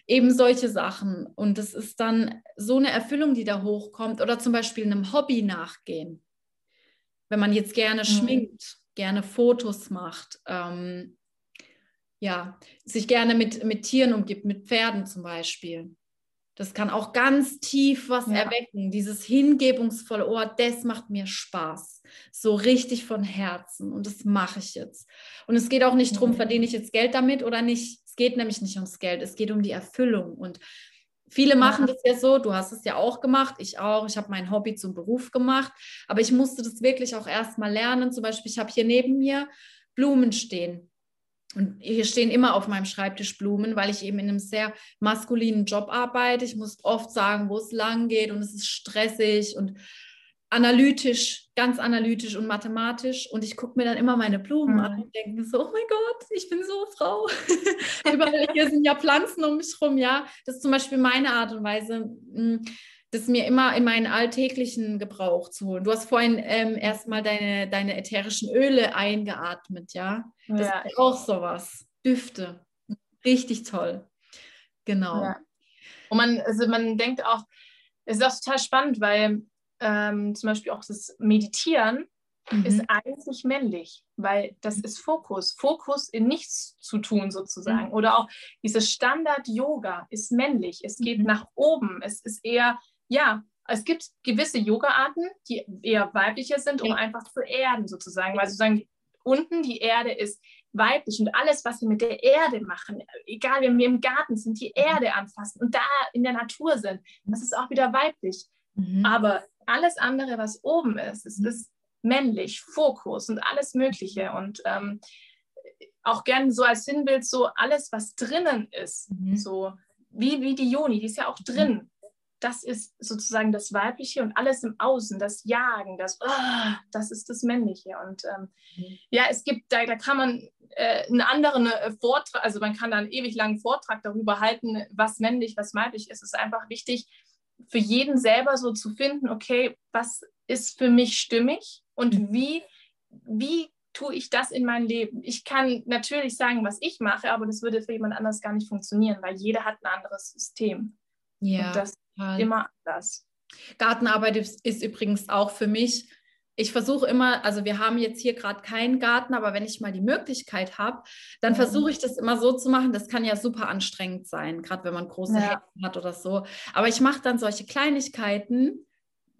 eben solche Sachen. Und das ist dann so eine Erfüllung, die da hochkommt oder zum Beispiel einem Hobby nachgehen. Wenn man jetzt gerne mhm. schminkt, gerne Fotos macht, ähm, ja, sich gerne mit, mit Tieren umgibt, mit Pferden zum Beispiel. Das kann auch ganz tief was ja. erwecken. Dieses hingebungsvolle Ohr, das macht mir Spaß. So richtig von Herzen. Und das mache ich jetzt. Und es geht auch nicht darum, mhm. verdiene ich jetzt Geld damit oder nicht. Es geht nämlich nicht ums Geld. Es geht um die Erfüllung. Und viele machen das ja so. Du hast es ja auch gemacht. Ich auch. Ich habe mein Hobby zum Beruf gemacht. Aber ich musste das wirklich auch erst mal lernen. Zum Beispiel, ich habe hier neben mir Blumen stehen. Und hier stehen immer auf meinem Schreibtisch Blumen, weil ich eben in einem sehr maskulinen Job arbeite. Ich muss oft sagen, wo es lang geht und es ist stressig und analytisch, ganz analytisch und mathematisch. Und ich gucke mir dann immer meine Blumen mhm. an und denke so, oh mein Gott, ich bin so Frau. Überall hier sind ja Pflanzen um mich rum, ja. Das ist zum Beispiel meine Art und Weise, hm, das mir immer in meinen alltäglichen Gebrauch zu holen. Du hast vorhin ähm, erstmal deine, deine ätherischen Öle eingeatmet, ja. Das ja. ist auch sowas. Düfte. Richtig toll. Genau. Ja. Und man, also man denkt auch, es ist auch total spannend, weil ähm, zum Beispiel auch das Meditieren mhm. ist eigentlich männlich, weil das ist Fokus. Fokus in nichts zu tun sozusagen. Mhm. Oder auch dieses Standard-Yoga ist männlich. Es geht mhm. nach oben. Es ist eher ja, es gibt gewisse Yoga-Arten, die eher weiblicher sind, um einfach zu erden sozusagen, weil sozusagen unten die Erde ist weiblich und alles, was wir mit der Erde machen, egal, wenn wir im Garten sind, die Erde anfassen und da in der Natur sind, das ist auch wieder weiblich. Mhm. Aber alles andere, was oben ist, es ist männlich, Fokus und alles Mögliche und ähm, auch gerne so als Sinnbild so alles, was drinnen ist, mhm. so wie, wie die Joni, die ist ja auch drin das ist sozusagen das Weibliche und alles im Außen, das Jagen, das, oh, das ist das Männliche. Und ähm, mhm. ja, es gibt, da, da kann man äh, einen anderen äh, Vortrag, also man kann da einen ewig langen Vortrag darüber halten, was männlich, was weiblich ist. Es ist einfach wichtig, für jeden selber so zu finden, okay, was ist für mich stimmig und mhm. wie, wie tue ich das in mein Leben? Ich kann natürlich sagen, was ich mache, aber das würde für jemand anders gar nicht funktionieren, weil jeder hat ein anderes System. Ja. Und das Total. immer anders. Gartenarbeit ist, ist übrigens auch für mich ich versuche immer, also wir haben jetzt hier gerade keinen Garten, aber wenn ich mal die Möglichkeit habe, dann versuche ich das immer so zu machen. Das kann ja super anstrengend sein, gerade wenn man große ja. Hecken hat oder so. Aber ich mache dann solche Kleinigkeiten,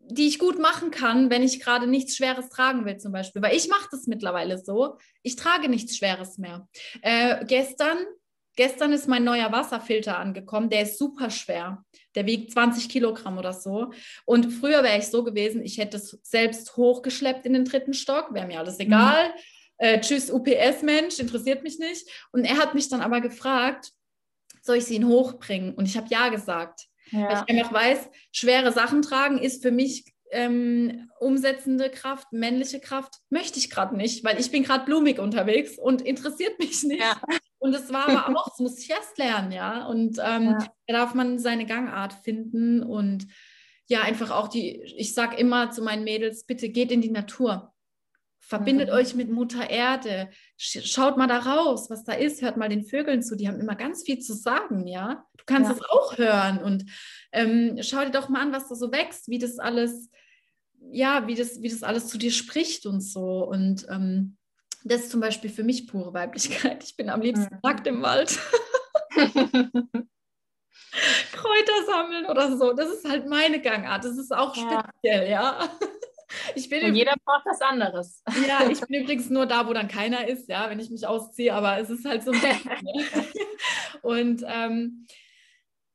die ich gut machen kann, wenn ich gerade nichts Schweres tragen will, zum Beispiel. Weil ich mache das mittlerweile so. Ich trage nichts Schweres mehr. Äh, gestern Gestern ist mein neuer Wasserfilter angekommen. Der ist super schwer. Der wiegt 20 Kilogramm oder so. Und früher wäre ich so gewesen, ich hätte es selbst hochgeschleppt in den dritten Stock. Wäre mir alles mhm. egal. Mhm. Äh, tschüss, UPS-Mensch, interessiert mich nicht. Und er hat mich dann aber gefragt, soll ich sie ihn hochbringen? Und ich habe ja gesagt. Ja. Weil ich einfach weiß, schwere Sachen tragen ist für mich ähm, umsetzende Kraft, männliche Kraft, möchte ich gerade nicht, weil ich bin gerade blumig unterwegs und interessiert mich nicht. Ja. Und es war aber auch, das muss ich erst lernen, ja. Und ähm, ja. da darf man seine Gangart finden und ja, einfach auch die, ich sage immer zu meinen Mädels, bitte geht in die Natur. Verbindet mhm. euch mit Mutter Erde. Schaut mal da raus, was da ist. Hört mal den Vögeln zu. Die haben immer ganz viel zu sagen, ja. Du kannst es auch hören. Und ähm, schau dir doch mal an, was da so wächst, wie das alles, ja, wie das, wie das alles zu dir spricht und so. Und ähm, das ist zum Beispiel für mich pure Weiblichkeit. Ich bin am liebsten mhm. nackt im Wald. Kräuter sammeln oder so. Das ist halt meine Gangart. Das ist auch speziell, ja. ja. Ich bin Und jeder braucht was anderes. Ja, ich bin übrigens nur da, wo dann keiner ist, ja, wenn ich mich ausziehe, aber es ist halt so ein bisschen. Und ähm,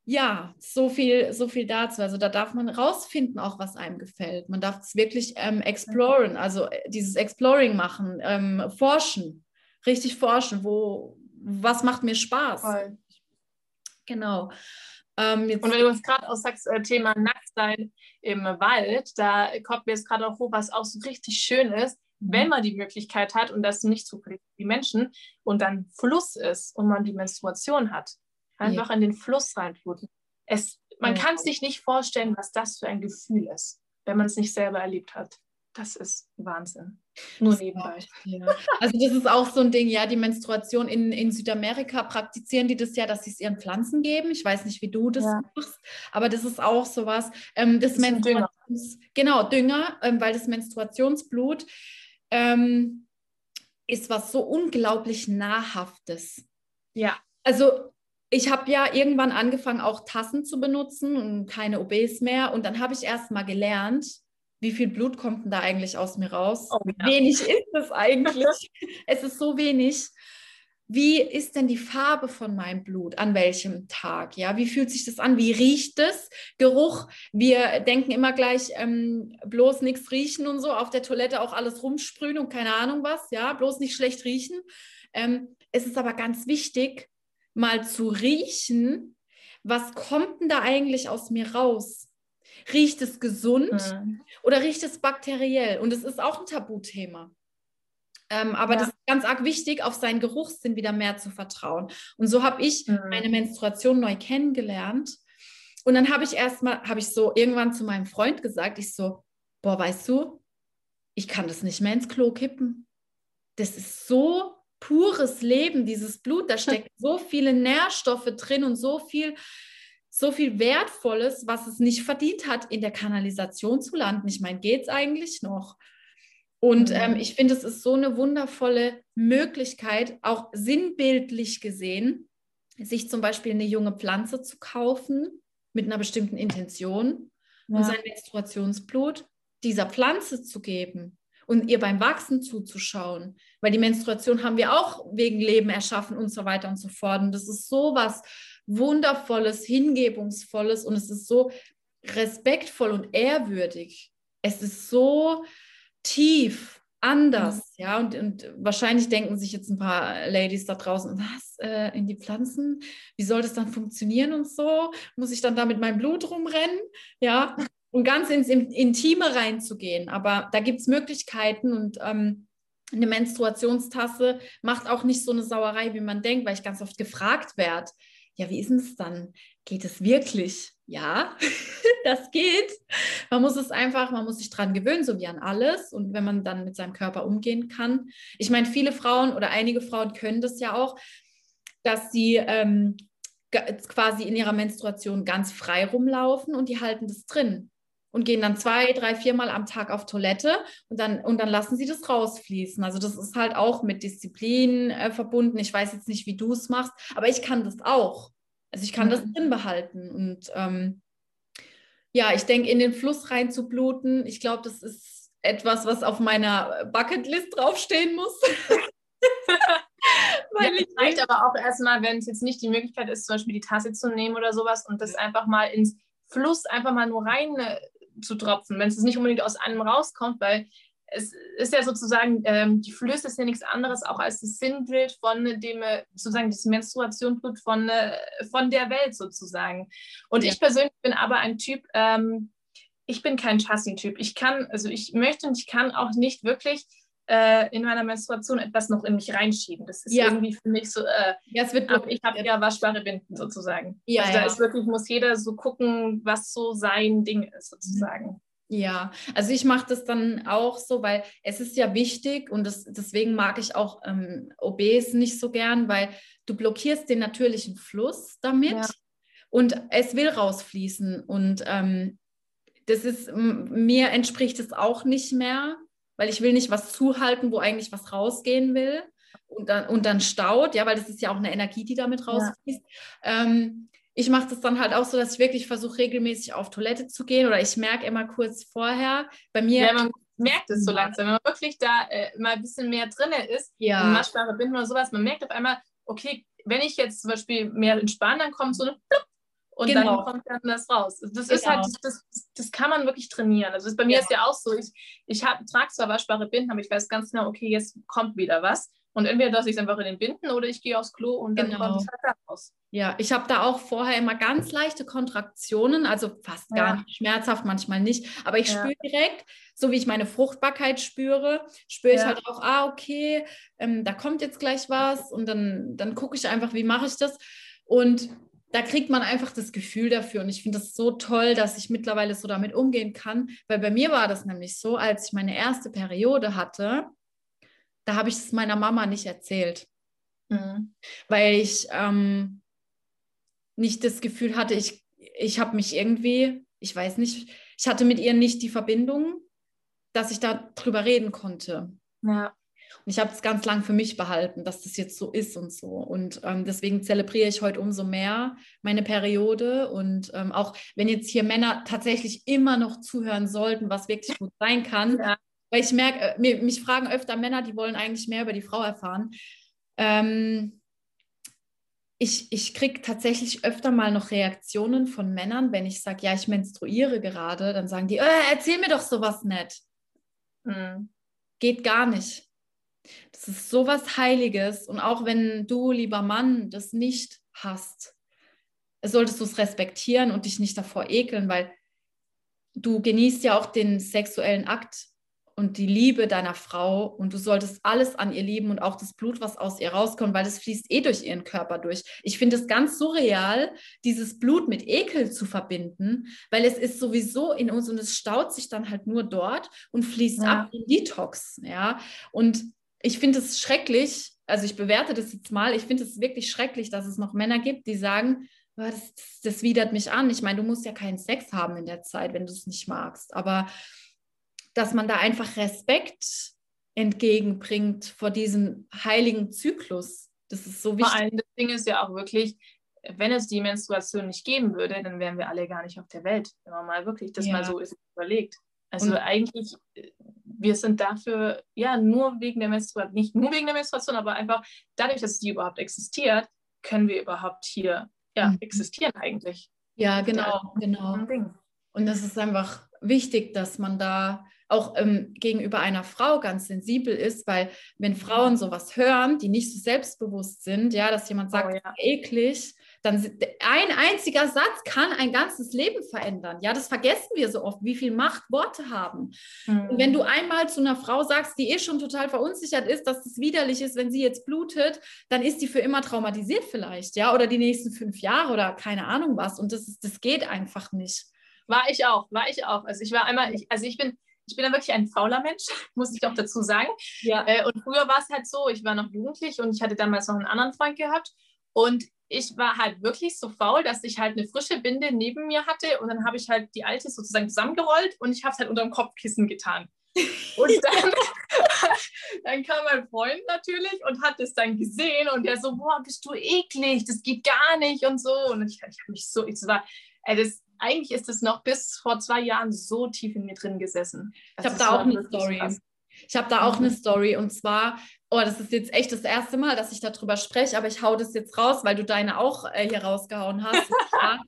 ja, so viel, so viel dazu. Also da darf man rausfinden, auch was einem gefällt. Man darf es wirklich ähm, exploren, also äh, dieses Exploring machen, ähm, forschen, richtig forschen, wo, was macht mir Spaß. Voll. Genau. Ähm, und wenn du uns gerade auch sagst, äh, Thema Nacktsein im Wald, da kommt mir jetzt gerade auch hoch, was auch so richtig schön ist, mhm. wenn man die Möglichkeit hat und das nicht zufällig wie Menschen und dann Fluss ist und man die Menstruation hat Einfach ja. in den Fluss reinfluten. Es, man ja. kann sich nicht vorstellen, was das für ein Gefühl ist, wenn man es nicht selber erlebt hat. Das ist Wahnsinn. Nur nebenbei. Ja. Also das ist auch so ein Ding, ja, die Menstruation in, in Südamerika praktizieren die das ja, dass sie es ihren Pflanzen geben. Ich weiß nicht, wie du das ja. machst, aber das ist auch sowas. Ähm, das, das Menstruations Dünger. Genau, Dünger, ähm, weil das Menstruationsblut ähm, ist was so unglaublich Nahrhaftes. Ja. Also ich habe ja irgendwann angefangen, auch Tassen zu benutzen und keine OBs mehr. Und dann habe ich erst mal gelernt, wie viel Blut kommt denn da eigentlich aus mir raus? Oh, ja. Wenig ist es eigentlich. es ist so wenig. Wie ist denn die Farbe von meinem Blut? An welchem Tag? Ja, wie fühlt sich das an? Wie riecht es? Geruch? Wir denken immer gleich ähm, bloß nichts riechen und so. Auf der Toilette auch alles rumsprühen und keine Ahnung was. Ja, bloß nicht schlecht riechen. Ähm, es ist aber ganz wichtig, mal zu riechen, was kommt denn da eigentlich aus mir raus? Riecht es gesund mhm. oder riecht es bakteriell? Und es ist auch ein Tabuthema. Ähm, aber ja. das ist ganz arg wichtig, auf seinen Geruchssinn wieder mehr zu vertrauen. Und so habe ich mhm. meine Menstruation neu kennengelernt. Und dann habe ich erstmal, habe ich so irgendwann zu meinem Freund gesagt, ich so, boah, weißt du, ich kann das nicht mehr ins Klo kippen. Das ist so pures Leben, dieses Blut, da steckt so viele Nährstoffe drin und so viel, so viel Wertvolles, was es nicht verdient hat, in der Kanalisation zu landen. Ich meine, geht es eigentlich noch? Und mhm. ähm, ich finde, es ist so eine wundervolle Möglichkeit, auch sinnbildlich gesehen, sich zum Beispiel eine junge Pflanze zu kaufen mit einer bestimmten Intention ja. und sein Menstruationsblut dieser Pflanze zu geben und ihr beim Wachsen zuzuschauen. Weil die Menstruation haben wir auch wegen Leben erschaffen und so weiter und so fort. Und das ist so was Wundervolles, Hingebungsvolles und es ist so respektvoll und ehrwürdig. Es ist so tief, anders, mhm. ja, und, und wahrscheinlich denken sich jetzt ein paar Ladies da draußen, was, äh, in die Pflanzen, wie soll das dann funktionieren und so, muss ich dann da mit meinem Blut rumrennen, ja, und ganz ins Intime reinzugehen, aber da gibt es Möglichkeiten und ähm, eine Menstruationstasse macht auch nicht so eine Sauerei, wie man denkt, weil ich ganz oft gefragt werde, ja, wie ist es dann? Geht es wirklich? Ja, das geht. Man muss es einfach, man muss sich dran gewöhnen, so wie an alles. Und wenn man dann mit seinem Körper umgehen kann. Ich meine, viele Frauen oder einige Frauen können das ja auch, dass sie ähm, quasi in ihrer Menstruation ganz frei rumlaufen und die halten das drin und gehen dann zwei, drei, viermal am Tag auf Toilette und dann, und dann lassen sie das rausfließen. Also das ist halt auch mit Disziplin äh, verbunden. Ich weiß jetzt nicht, wie du es machst, aber ich kann das auch. Also ich kann mhm. das drin behalten. Und ähm, ja, ich denke, in den Fluss rein zu bluten, ich glaube, das ist etwas, was auf meiner Bucketlist draufstehen muss. Weil ja, reicht aber auch erstmal, wenn es jetzt nicht die Möglichkeit ist, zum Beispiel die Tasse zu nehmen oder sowas und das einfach mal ins Fluss einfach mal nur rein äh, zu tropfen, wenn es nicht unbedingt aus einem rauskommt, weil es ist ja sozusagen, ähm, die Flüsse ist ja nichts anderes auch als das Sinnbild von dem, äh, sozusagen das Menstruationsblut von, äh, von der Welt sozusagen. Und ja. ich persönlich bin aber ein Typ, ähm, ich bin kein Tassentyp. Ich kann, also ich möchte und ich kann auch nicht wirklich äh, in meiner Menstruation etwas noch in mich reinschieben. Das ist ja. irgendwie für mich so, äh, ja, es wird aber ich habe ja waschbare Binden sozusagen. Ja, also da ja. ist wirklich, muss jeder so gucken, was so sein Ding ist sozusagen. Ja, also ich mache das dann auch so, weil es ist ja wichtig und das, deswegen mag ich auch ähm, OBs nicht so gern, weil du blockierst den natürlichen Fluss damit ja. und es will rausfließen und ähm, das ist, mir entspricht es auch nicht mehr weil ich will nicht was zuhalten, wo eigentlich was rausgehen will und dann, und dann staut, ja, weil das ist ja auch eine Energie, die damit rausfließt. Ja. Ähm, ich mache das dann halt auch so, dass ich wirklich versuche, regelmäßig auf Toilette zu gehen oder ich merke immer kurz vorher, bei mir. Ja, man merkt es so langsam, wenn man wirklich da äh, mal ein bisschen mehr drin ist, ja. Maschbare Binden oder sowas, man merkt auf einmal, okay, wenn ich jetzt zum Beispiel mehr entspanne, dann kommt so eine und genau. dann kommt dann das raus. Das genau. ist halt, genau. das, das kann man wirklich trainieren. Also bei mir ja. ist ja auch so, ich, ich trage zwar waschbare Binden, aber ich weiß ganz genau, okay, jetzt kommt wieder was. Und entweder lasse ich es einfach in den Binden oder ich gehe aufs Klo und dann genau. kommt es halt raus. Ja, ich habe da auch vorher immer ganz leichte Kontraktionen, also fast gar ja. nicht schmerzhaft, manchmal nicht. Aber ich ja. spüre direkt, so wie ich meine Fruchtbarkeit spüre, spüre ich halt auch, ah, okay, ähm, da kommt jetzt gleich was und dann, dann gucke ich einfach, wie mache ich das. Und da kriegt man einfach das Gefühl dafür. Und ich finde das so toll, dass ich mittlerweile so damit umgehen kann, weil bei mir war das nämlich so, als ich meine erste Periode hatte, da habe ich es meiner Mama nicht erzählt, mhm. weil ich ähm, nicht das Gefühl hatte, ich, ich habe mich irgendwie, ich weiß nicht, ich hatte mit ihr nicht die Verbindung, dass ich da drüber reden konnte. Ja. Und ich habe es ganz lang für mich behalten, dass das jetzt so ist und so. Und ähm, deswegen zelebriere ich heute umso mehr meine Periode. Und ähm, auch wenn jetzt hier Männer tatsächlich immer noch zuhören sollten, was wirklich gut sein kann, ja. weil ich merke, äh, mich fragen öfter Männer, die wollen eigentlich mehr über die Frau erfahren. Ähm, ich, ich kriege tatsächlich öfter mal noch Reaktionen von Männern, wenn ich sage, ja, ich menstruiere gerade, dann sagen die, äh, erzähl mir doch sowas nicht. Mhm. Geht gar nicht. Das ist sowas Heiliges. Und auch wenn du, lieber Mann, das nicht hast, solltest du es respektieren und dich nicht davor ekeln, weil du genießt ja auch den sexuellen Akt und die Liebe deiner Frau und du solltest alles an ihr lieben und auch das Blut, was aus ihr rauskommt, weil es fließt eh durch ihren Körper durch. Ich finde es ganz surreal, dieses Blut mit Ekel zu verbinden, weil es ist sowieso in uns und es staut sich dann halt nur dort und fließt ja. ab in Detox, ja. Und ich finde es schrecklich, also ich bewerte das jetzt mal, ich finde es wirklich schrecklich, dass es noch Männer gibt, die sagen, oh, das, das, das widert mich an. Ich meine, du musst ja keinen Sex haben in der Zeit, wenn du es nicht magst, aber dass man da einfach Respekt entgegenbringt vor diesem heiligen Zyklus. Das ist so wichtig. Vor allem das Ding ist ja auch wirklich, wenn es die Menstruation nicht geben würde, dann wären wir alle gar nicht auf der Welt, wenn man mal wirklich das ja. mal so ist überlegt. Also Und eigentlich, wir sind dafür, ja, nur wegen der Menstruation, nicht nur wegen der Menstruation, aber einfach dadurch, dass die überhaupt existiert, können wir überhaupt hier ja, mhm. existieren eigentlich. Ja, genau, genau. Und das ist einfach wichtig, dass man da auch ähm, gegenüber einer Frau ganz sensibel ist, weil wenn Frauen sowas hören, die nicht so selbstbewusst sind, ja, dass jemand sagt, oh, ja. eklig, dann ein einziger Satz kann ein ganzes Leben verändern. Ja, das vergessen wir so oft, wie viel Macht Worte haben. Mhm. Und wenn du einmal zu einer Frau sagst, die eh schon total verunsichert ist, dass es widerlich ist, wenn sie jetzt blutet, dann ist die für immer traumatisiert vielleicht, ja, oder die nächsten fünf Jahre oder keine Ahnung was. Und das, ist, das geht einfach nicht. War ich auch, war ich auch. Also ich war einmal, ich, also ich bin, ich bin ja wirklich ein fauler Mensch, muss ich auch dazu sagen. Ja. Äh, und früher war es halt so, ich war noch jugendlich und ich hatte damals noch einen anderen Freund gehabt. Und ich war halt wirklich so faul, dass ich halt eine frische Binde neben mir hatte und dann habe ich halt die alte sozusagen zusammengerollt und ich habe es halt unter dem Kopfkissen getan. Und dann, dann, kam mein Freund natürlich und hat es dann gesehen und der so, boah, bist du eklig, das geht gar nicht und so. Und ich, ich habe mich so, ich war, ey, das, eigentlich ist es noch bis vor zwei Jahren so tief in mir drin gesessen. Das ich habe da auch eine Story. Krass. Ich habe da auch eine Story und zwar, oh, das ist jetzt echt das erste Mal, dass ich darüber spreche, aber ich hau das jetzt raus, weil du deine auch äh, hier rausgehauen hast.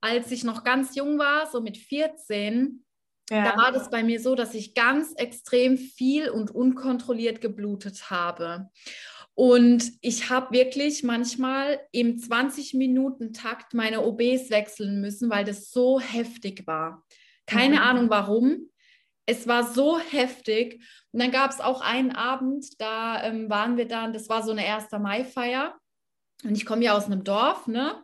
als ich noch ganz jung war, so mit 14, ja. da war das bei mir so, dass ich ganz extrem viel und unkontrolliert geblutet habe. Und ich habe wirklich manchmal im 20-Minuten-Takt meine OBs wechseln müssen, weil das so heftig war. Keine mhm. Ahnung warum. Es war so heftig. Und dann gab es auch einen Abend, da ähm, waren wir dann, das war so eine 1. Mai-Feier. Und ich komme ja aus einem Dorf, ne?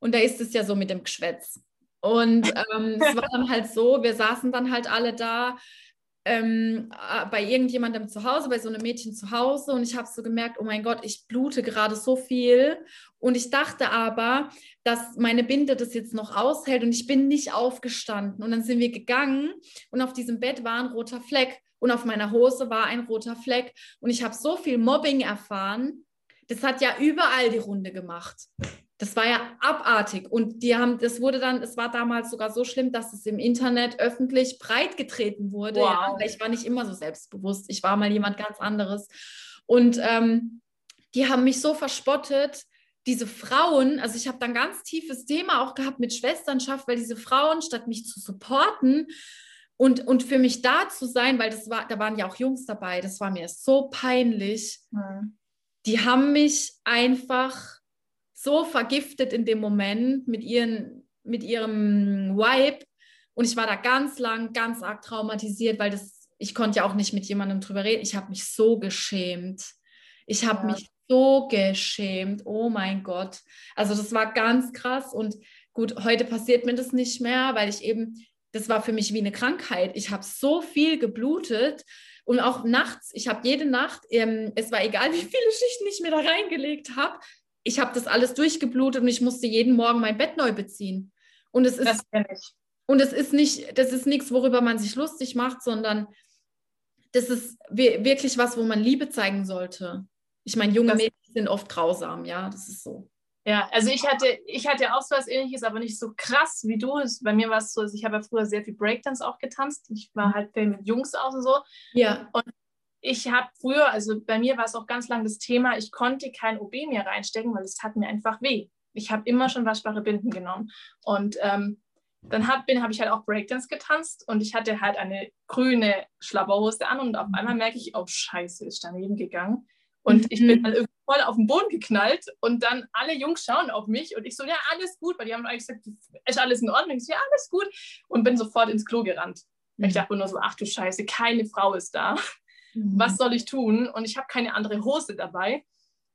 Und da ist es ja so mit dem Geschwätz. Und ähm, es war dann halt so, wir saßen dann halt alle da ähm, äh, bei irgendjemandem zu Hause, bei so einem Mädchen zu Hause. Und ich habe so gemerkt, oh mein Gott, ich blute gerade so viel. Und ich dachte aber, dass meine Binde das jetzt noch aushält und ich bin nicht aufgestanden. Und dann sind wir gegangen und auf diesem Bett war ein roter Fleck. Und auf meiner Hose war ein roter Fleck. Und ich habe so viel Mobbing erfahren, das hat ja überall die Runde gemacht. Das war ja abartig. Und die haben, das wurde dann, es war damals sogar so schlimm, dass es im Internet öffentlich breitgetreten wurde. Wow. Ja, ich war nicht immer so selbstbewusst. Ich war mal jemand ganz anderes. Und ähm, die haben mich so verspottet. Diese Frauen, also ich habe dann ganz tiefes Thema auch gehabt mit Schwesternschaft, weil diese Frauen, statt mich zu supporten, und, und für mich da zu sein, weil das war, da waren ja auch Jungs dabei, das war mir so peinlich. Mhm. Die haben mich einfach so vergiftet in dem Moment mit, ihren, mit ihrem Vibe. Und ich war da ganz lang, ganz arg traumatisiert, weil das, ich konnte ja auch nicht mit jemandem drüber reden. Ich habe mich so geschämt. Ich habe ja. mich so geschämt. Oh mein Gott. Also das war ganz krass. Und gut, heute passiert mir das nicht mehr, weil ich eben, das war für mich wie eine Krankheit. Ich habe so viel geblutet. Und auch nachts, ich habe jede Nacht, ähm, es war egal, wie viele Schichten ich mir da reingelegt habe, ich habe das alles durchgeblutet und ich musste jeden Morgen mein Bett neu beziehen. Und es ist, und es ist nicht, das ist nichts, worüber man sich lustig macht, sondern das ist wirklich was, wo man Liebe zeigen sollte. Ich meine, junge das Mädchen sind oft grausam, ja, das ist so. Ja, also ich hatte, ich hatte auch so was ähnliches, aber nicht so krass wie du. Bei mir war es so, also ich habe ja früher sehr viel Breakdance auch getanzt. Ich war mhm. halt mit Jungs auch und so. Ja. Und ich habe früher, also bei mir war es auch ganz lang das Thema, ich konnte kein OB mehr reinstecken, weil es tat mir einfach weh. Ich habe immer schon waschbare Binden genommen. Und ähm, dann habe hab ich halt auch Breakdance getanzt und ich hatte halt eine grüne Schlabberhose an und auf einmal merke ich, oh Scheiße, ist daneben gegangen. Und ich bin mhm. dann irgendwie voll auf den Boden geknallt und dann alle Jungs schauen auf mich und ich so, ja, alles gut, weil die haben eigentlich gesagt, ist alles in Ordnung? Ich so, ja, alles gut und bin sofort ins Klo gerannt. Mhm. Ich dachte nur so, ach du Scheiße, keine Frau ist da. Mhm. Was soll ich tun? Und ich habe keine andere Hose dabei.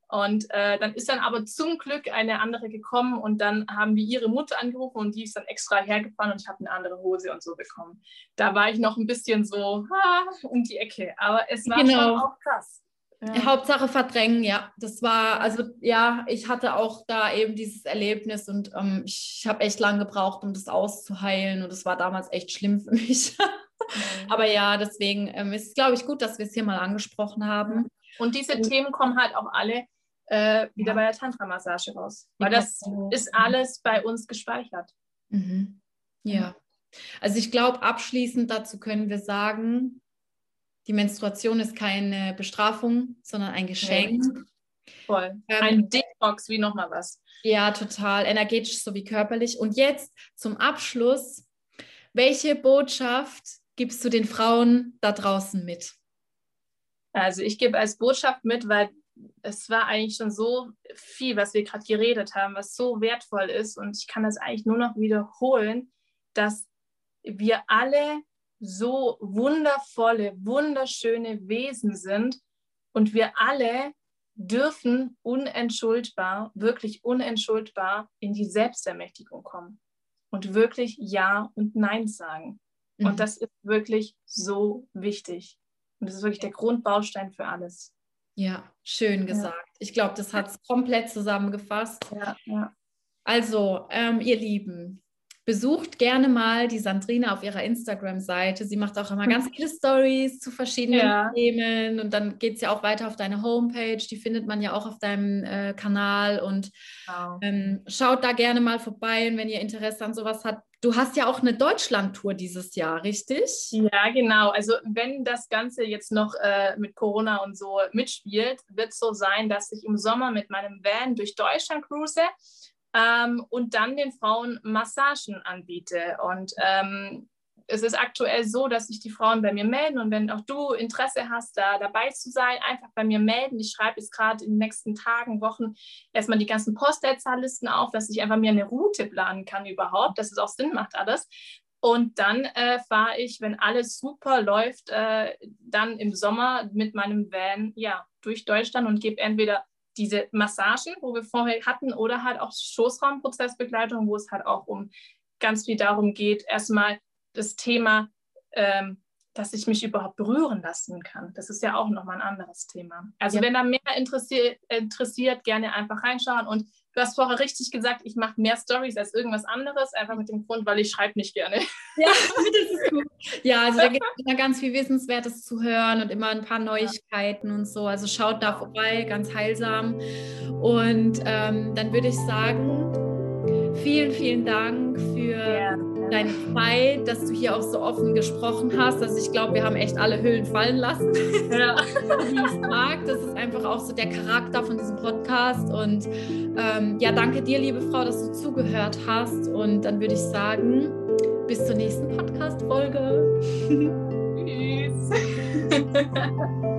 Und äh, dann ist dann aber zum Glück eine andere gekommen und dann haben wir ihre Mutter angerufen und die ist dann extra hergefahren und ich habe eine andere Hose und so bekommen. Da war ich noch ein bisschen so ha, um die Ecke, aber es war genau. schon auch krass. Ja. Hauptsache verdrängen, ja. Das war, also ja, ich hatte auch da eben dieses Erlebnis und ähm, ich habe echt lange gebraucht, um das auszuheilen und es war damals echt schlimm für mich. Mhm. Aber ja, deswegen ähm, ist es, glaube ich, gut, dass wir es hier mal angesprochen haben. Und diese und, Themen kommen halt auch alle äh, wieder ja. bei der Tantra-Massage raus, weil das ist alles bei uns gespeichert. Mhm. Ja, also ich glaube, abschließend dazu können wir sagen, die Menstruation ist keine Bestrafung, sondern ein Geschenk. Voll. Ähm, ein Detox wie nochmal was. Ja, total. Energetisch sowie körperlich. Und jetzt zum Abschluss. Welche Botschaft gibst du den Frauen da draußen mit? Also ich gebe als Botschaft mit, weil es war eigentlich schon so viel, was wir gerade geredet haben, was so wertvoll ist. Und ich kann das eigentlich nur noch wiederholen, dass wir alle so wundervolle, wunderschöne Wesen sind und wir alle dürfen unentschuldbar, wirklich unentschuldbar in die Selbstermächtigung kommen und wirklich Ja und Nein sagen. Mhm. Und das ist wirklich so wichtig. Und das ist wirklich der Grundbaustein für alles. Ja, schön gesagt. Ja. Ich glaube, das hat es komplett zusammengefasst. Ja, ja. Also, ähm, ihr Lieben, besucht gerne mal die Sandrina auf ihrer Instagram-Seite. Sie macht auch immer ganz viele Stories zu verschiedenen ja. Themen und dann geht es ja auch weiter auf deine Homepage. Die findet man ja auch auf deinem äh, Kanal und wow. ähm, schaut da gerne mal vorbei und wenn ihr Interesse an sowas habt. Du hast ja auch eine Deutschland-Tour dieses Jahr, richtig? Ja, genau. Also wenn das Ganze jetzt noch äh, mit Corona und so mitspielt, wird es so sein, dass ich im Sommer mit meinem Van durch Deutschland cruise ähm, und dann den Frauen Massagen anbiete. Und ähm, es ist aktuell so, dass sich die Frauen bei mir melden und wenn auch du Interesse hast, da dabei zu sein, einfach bei mir melden. Ich schreibe jetzt gerade in den nächsten Tagen, Wochen erstmal die ganzen Postleitzahllisten auf, dass ich einfach mir eine Route planen kann überhaupt, dass es auch Sinn macht alles. Und dann äh, fahre ich, wenn alles super läuft, äh, dann im Sommer mit meinem Van ja, durch Deutschland und gebe entweder diese Massagen, wo wir vorher hatten, oder halt auch Schoßraumprozessbegleitung, wo es halt auch um ganz viel darum geht, erstmal das Thema, ähm, dass ich mich überhaupt berühren lassen kann. Das ist ja auch nochmal ein anderes Thema. Also ja. wenn da mehr interessiert, interessiert, gerne einfach reinschauen. Und du hast vorher richtig gesagt, ich mache mehr Stories als irgendwas anderes, einfach mit dem Grund, weil ich schreibe nicht gerne. Ja, das ist gut. Ja, also da gibt es immer ganz viel Wissenswertes zu hören und immer ein paar Neuigkeiten und so. Also schaut da vorbei, ganz heilsam. Und ähm, dann würde ich sagen, vielen, vielen Dank für ja. Deine Zeit, dass du hier auch so offen gesprochen hast. Also ich glaube, wir haben echt alle Hüllen fallen lassen. Ja. Wie ich mag, das ist einfach auch so der Charakter von diesem Podcast. Und ähm, ja, danke dir, liebe Frau, dass du zugehört hast. Und dann würde ich sagen, bis zur nächsten Podcast-Folge. Tschüss.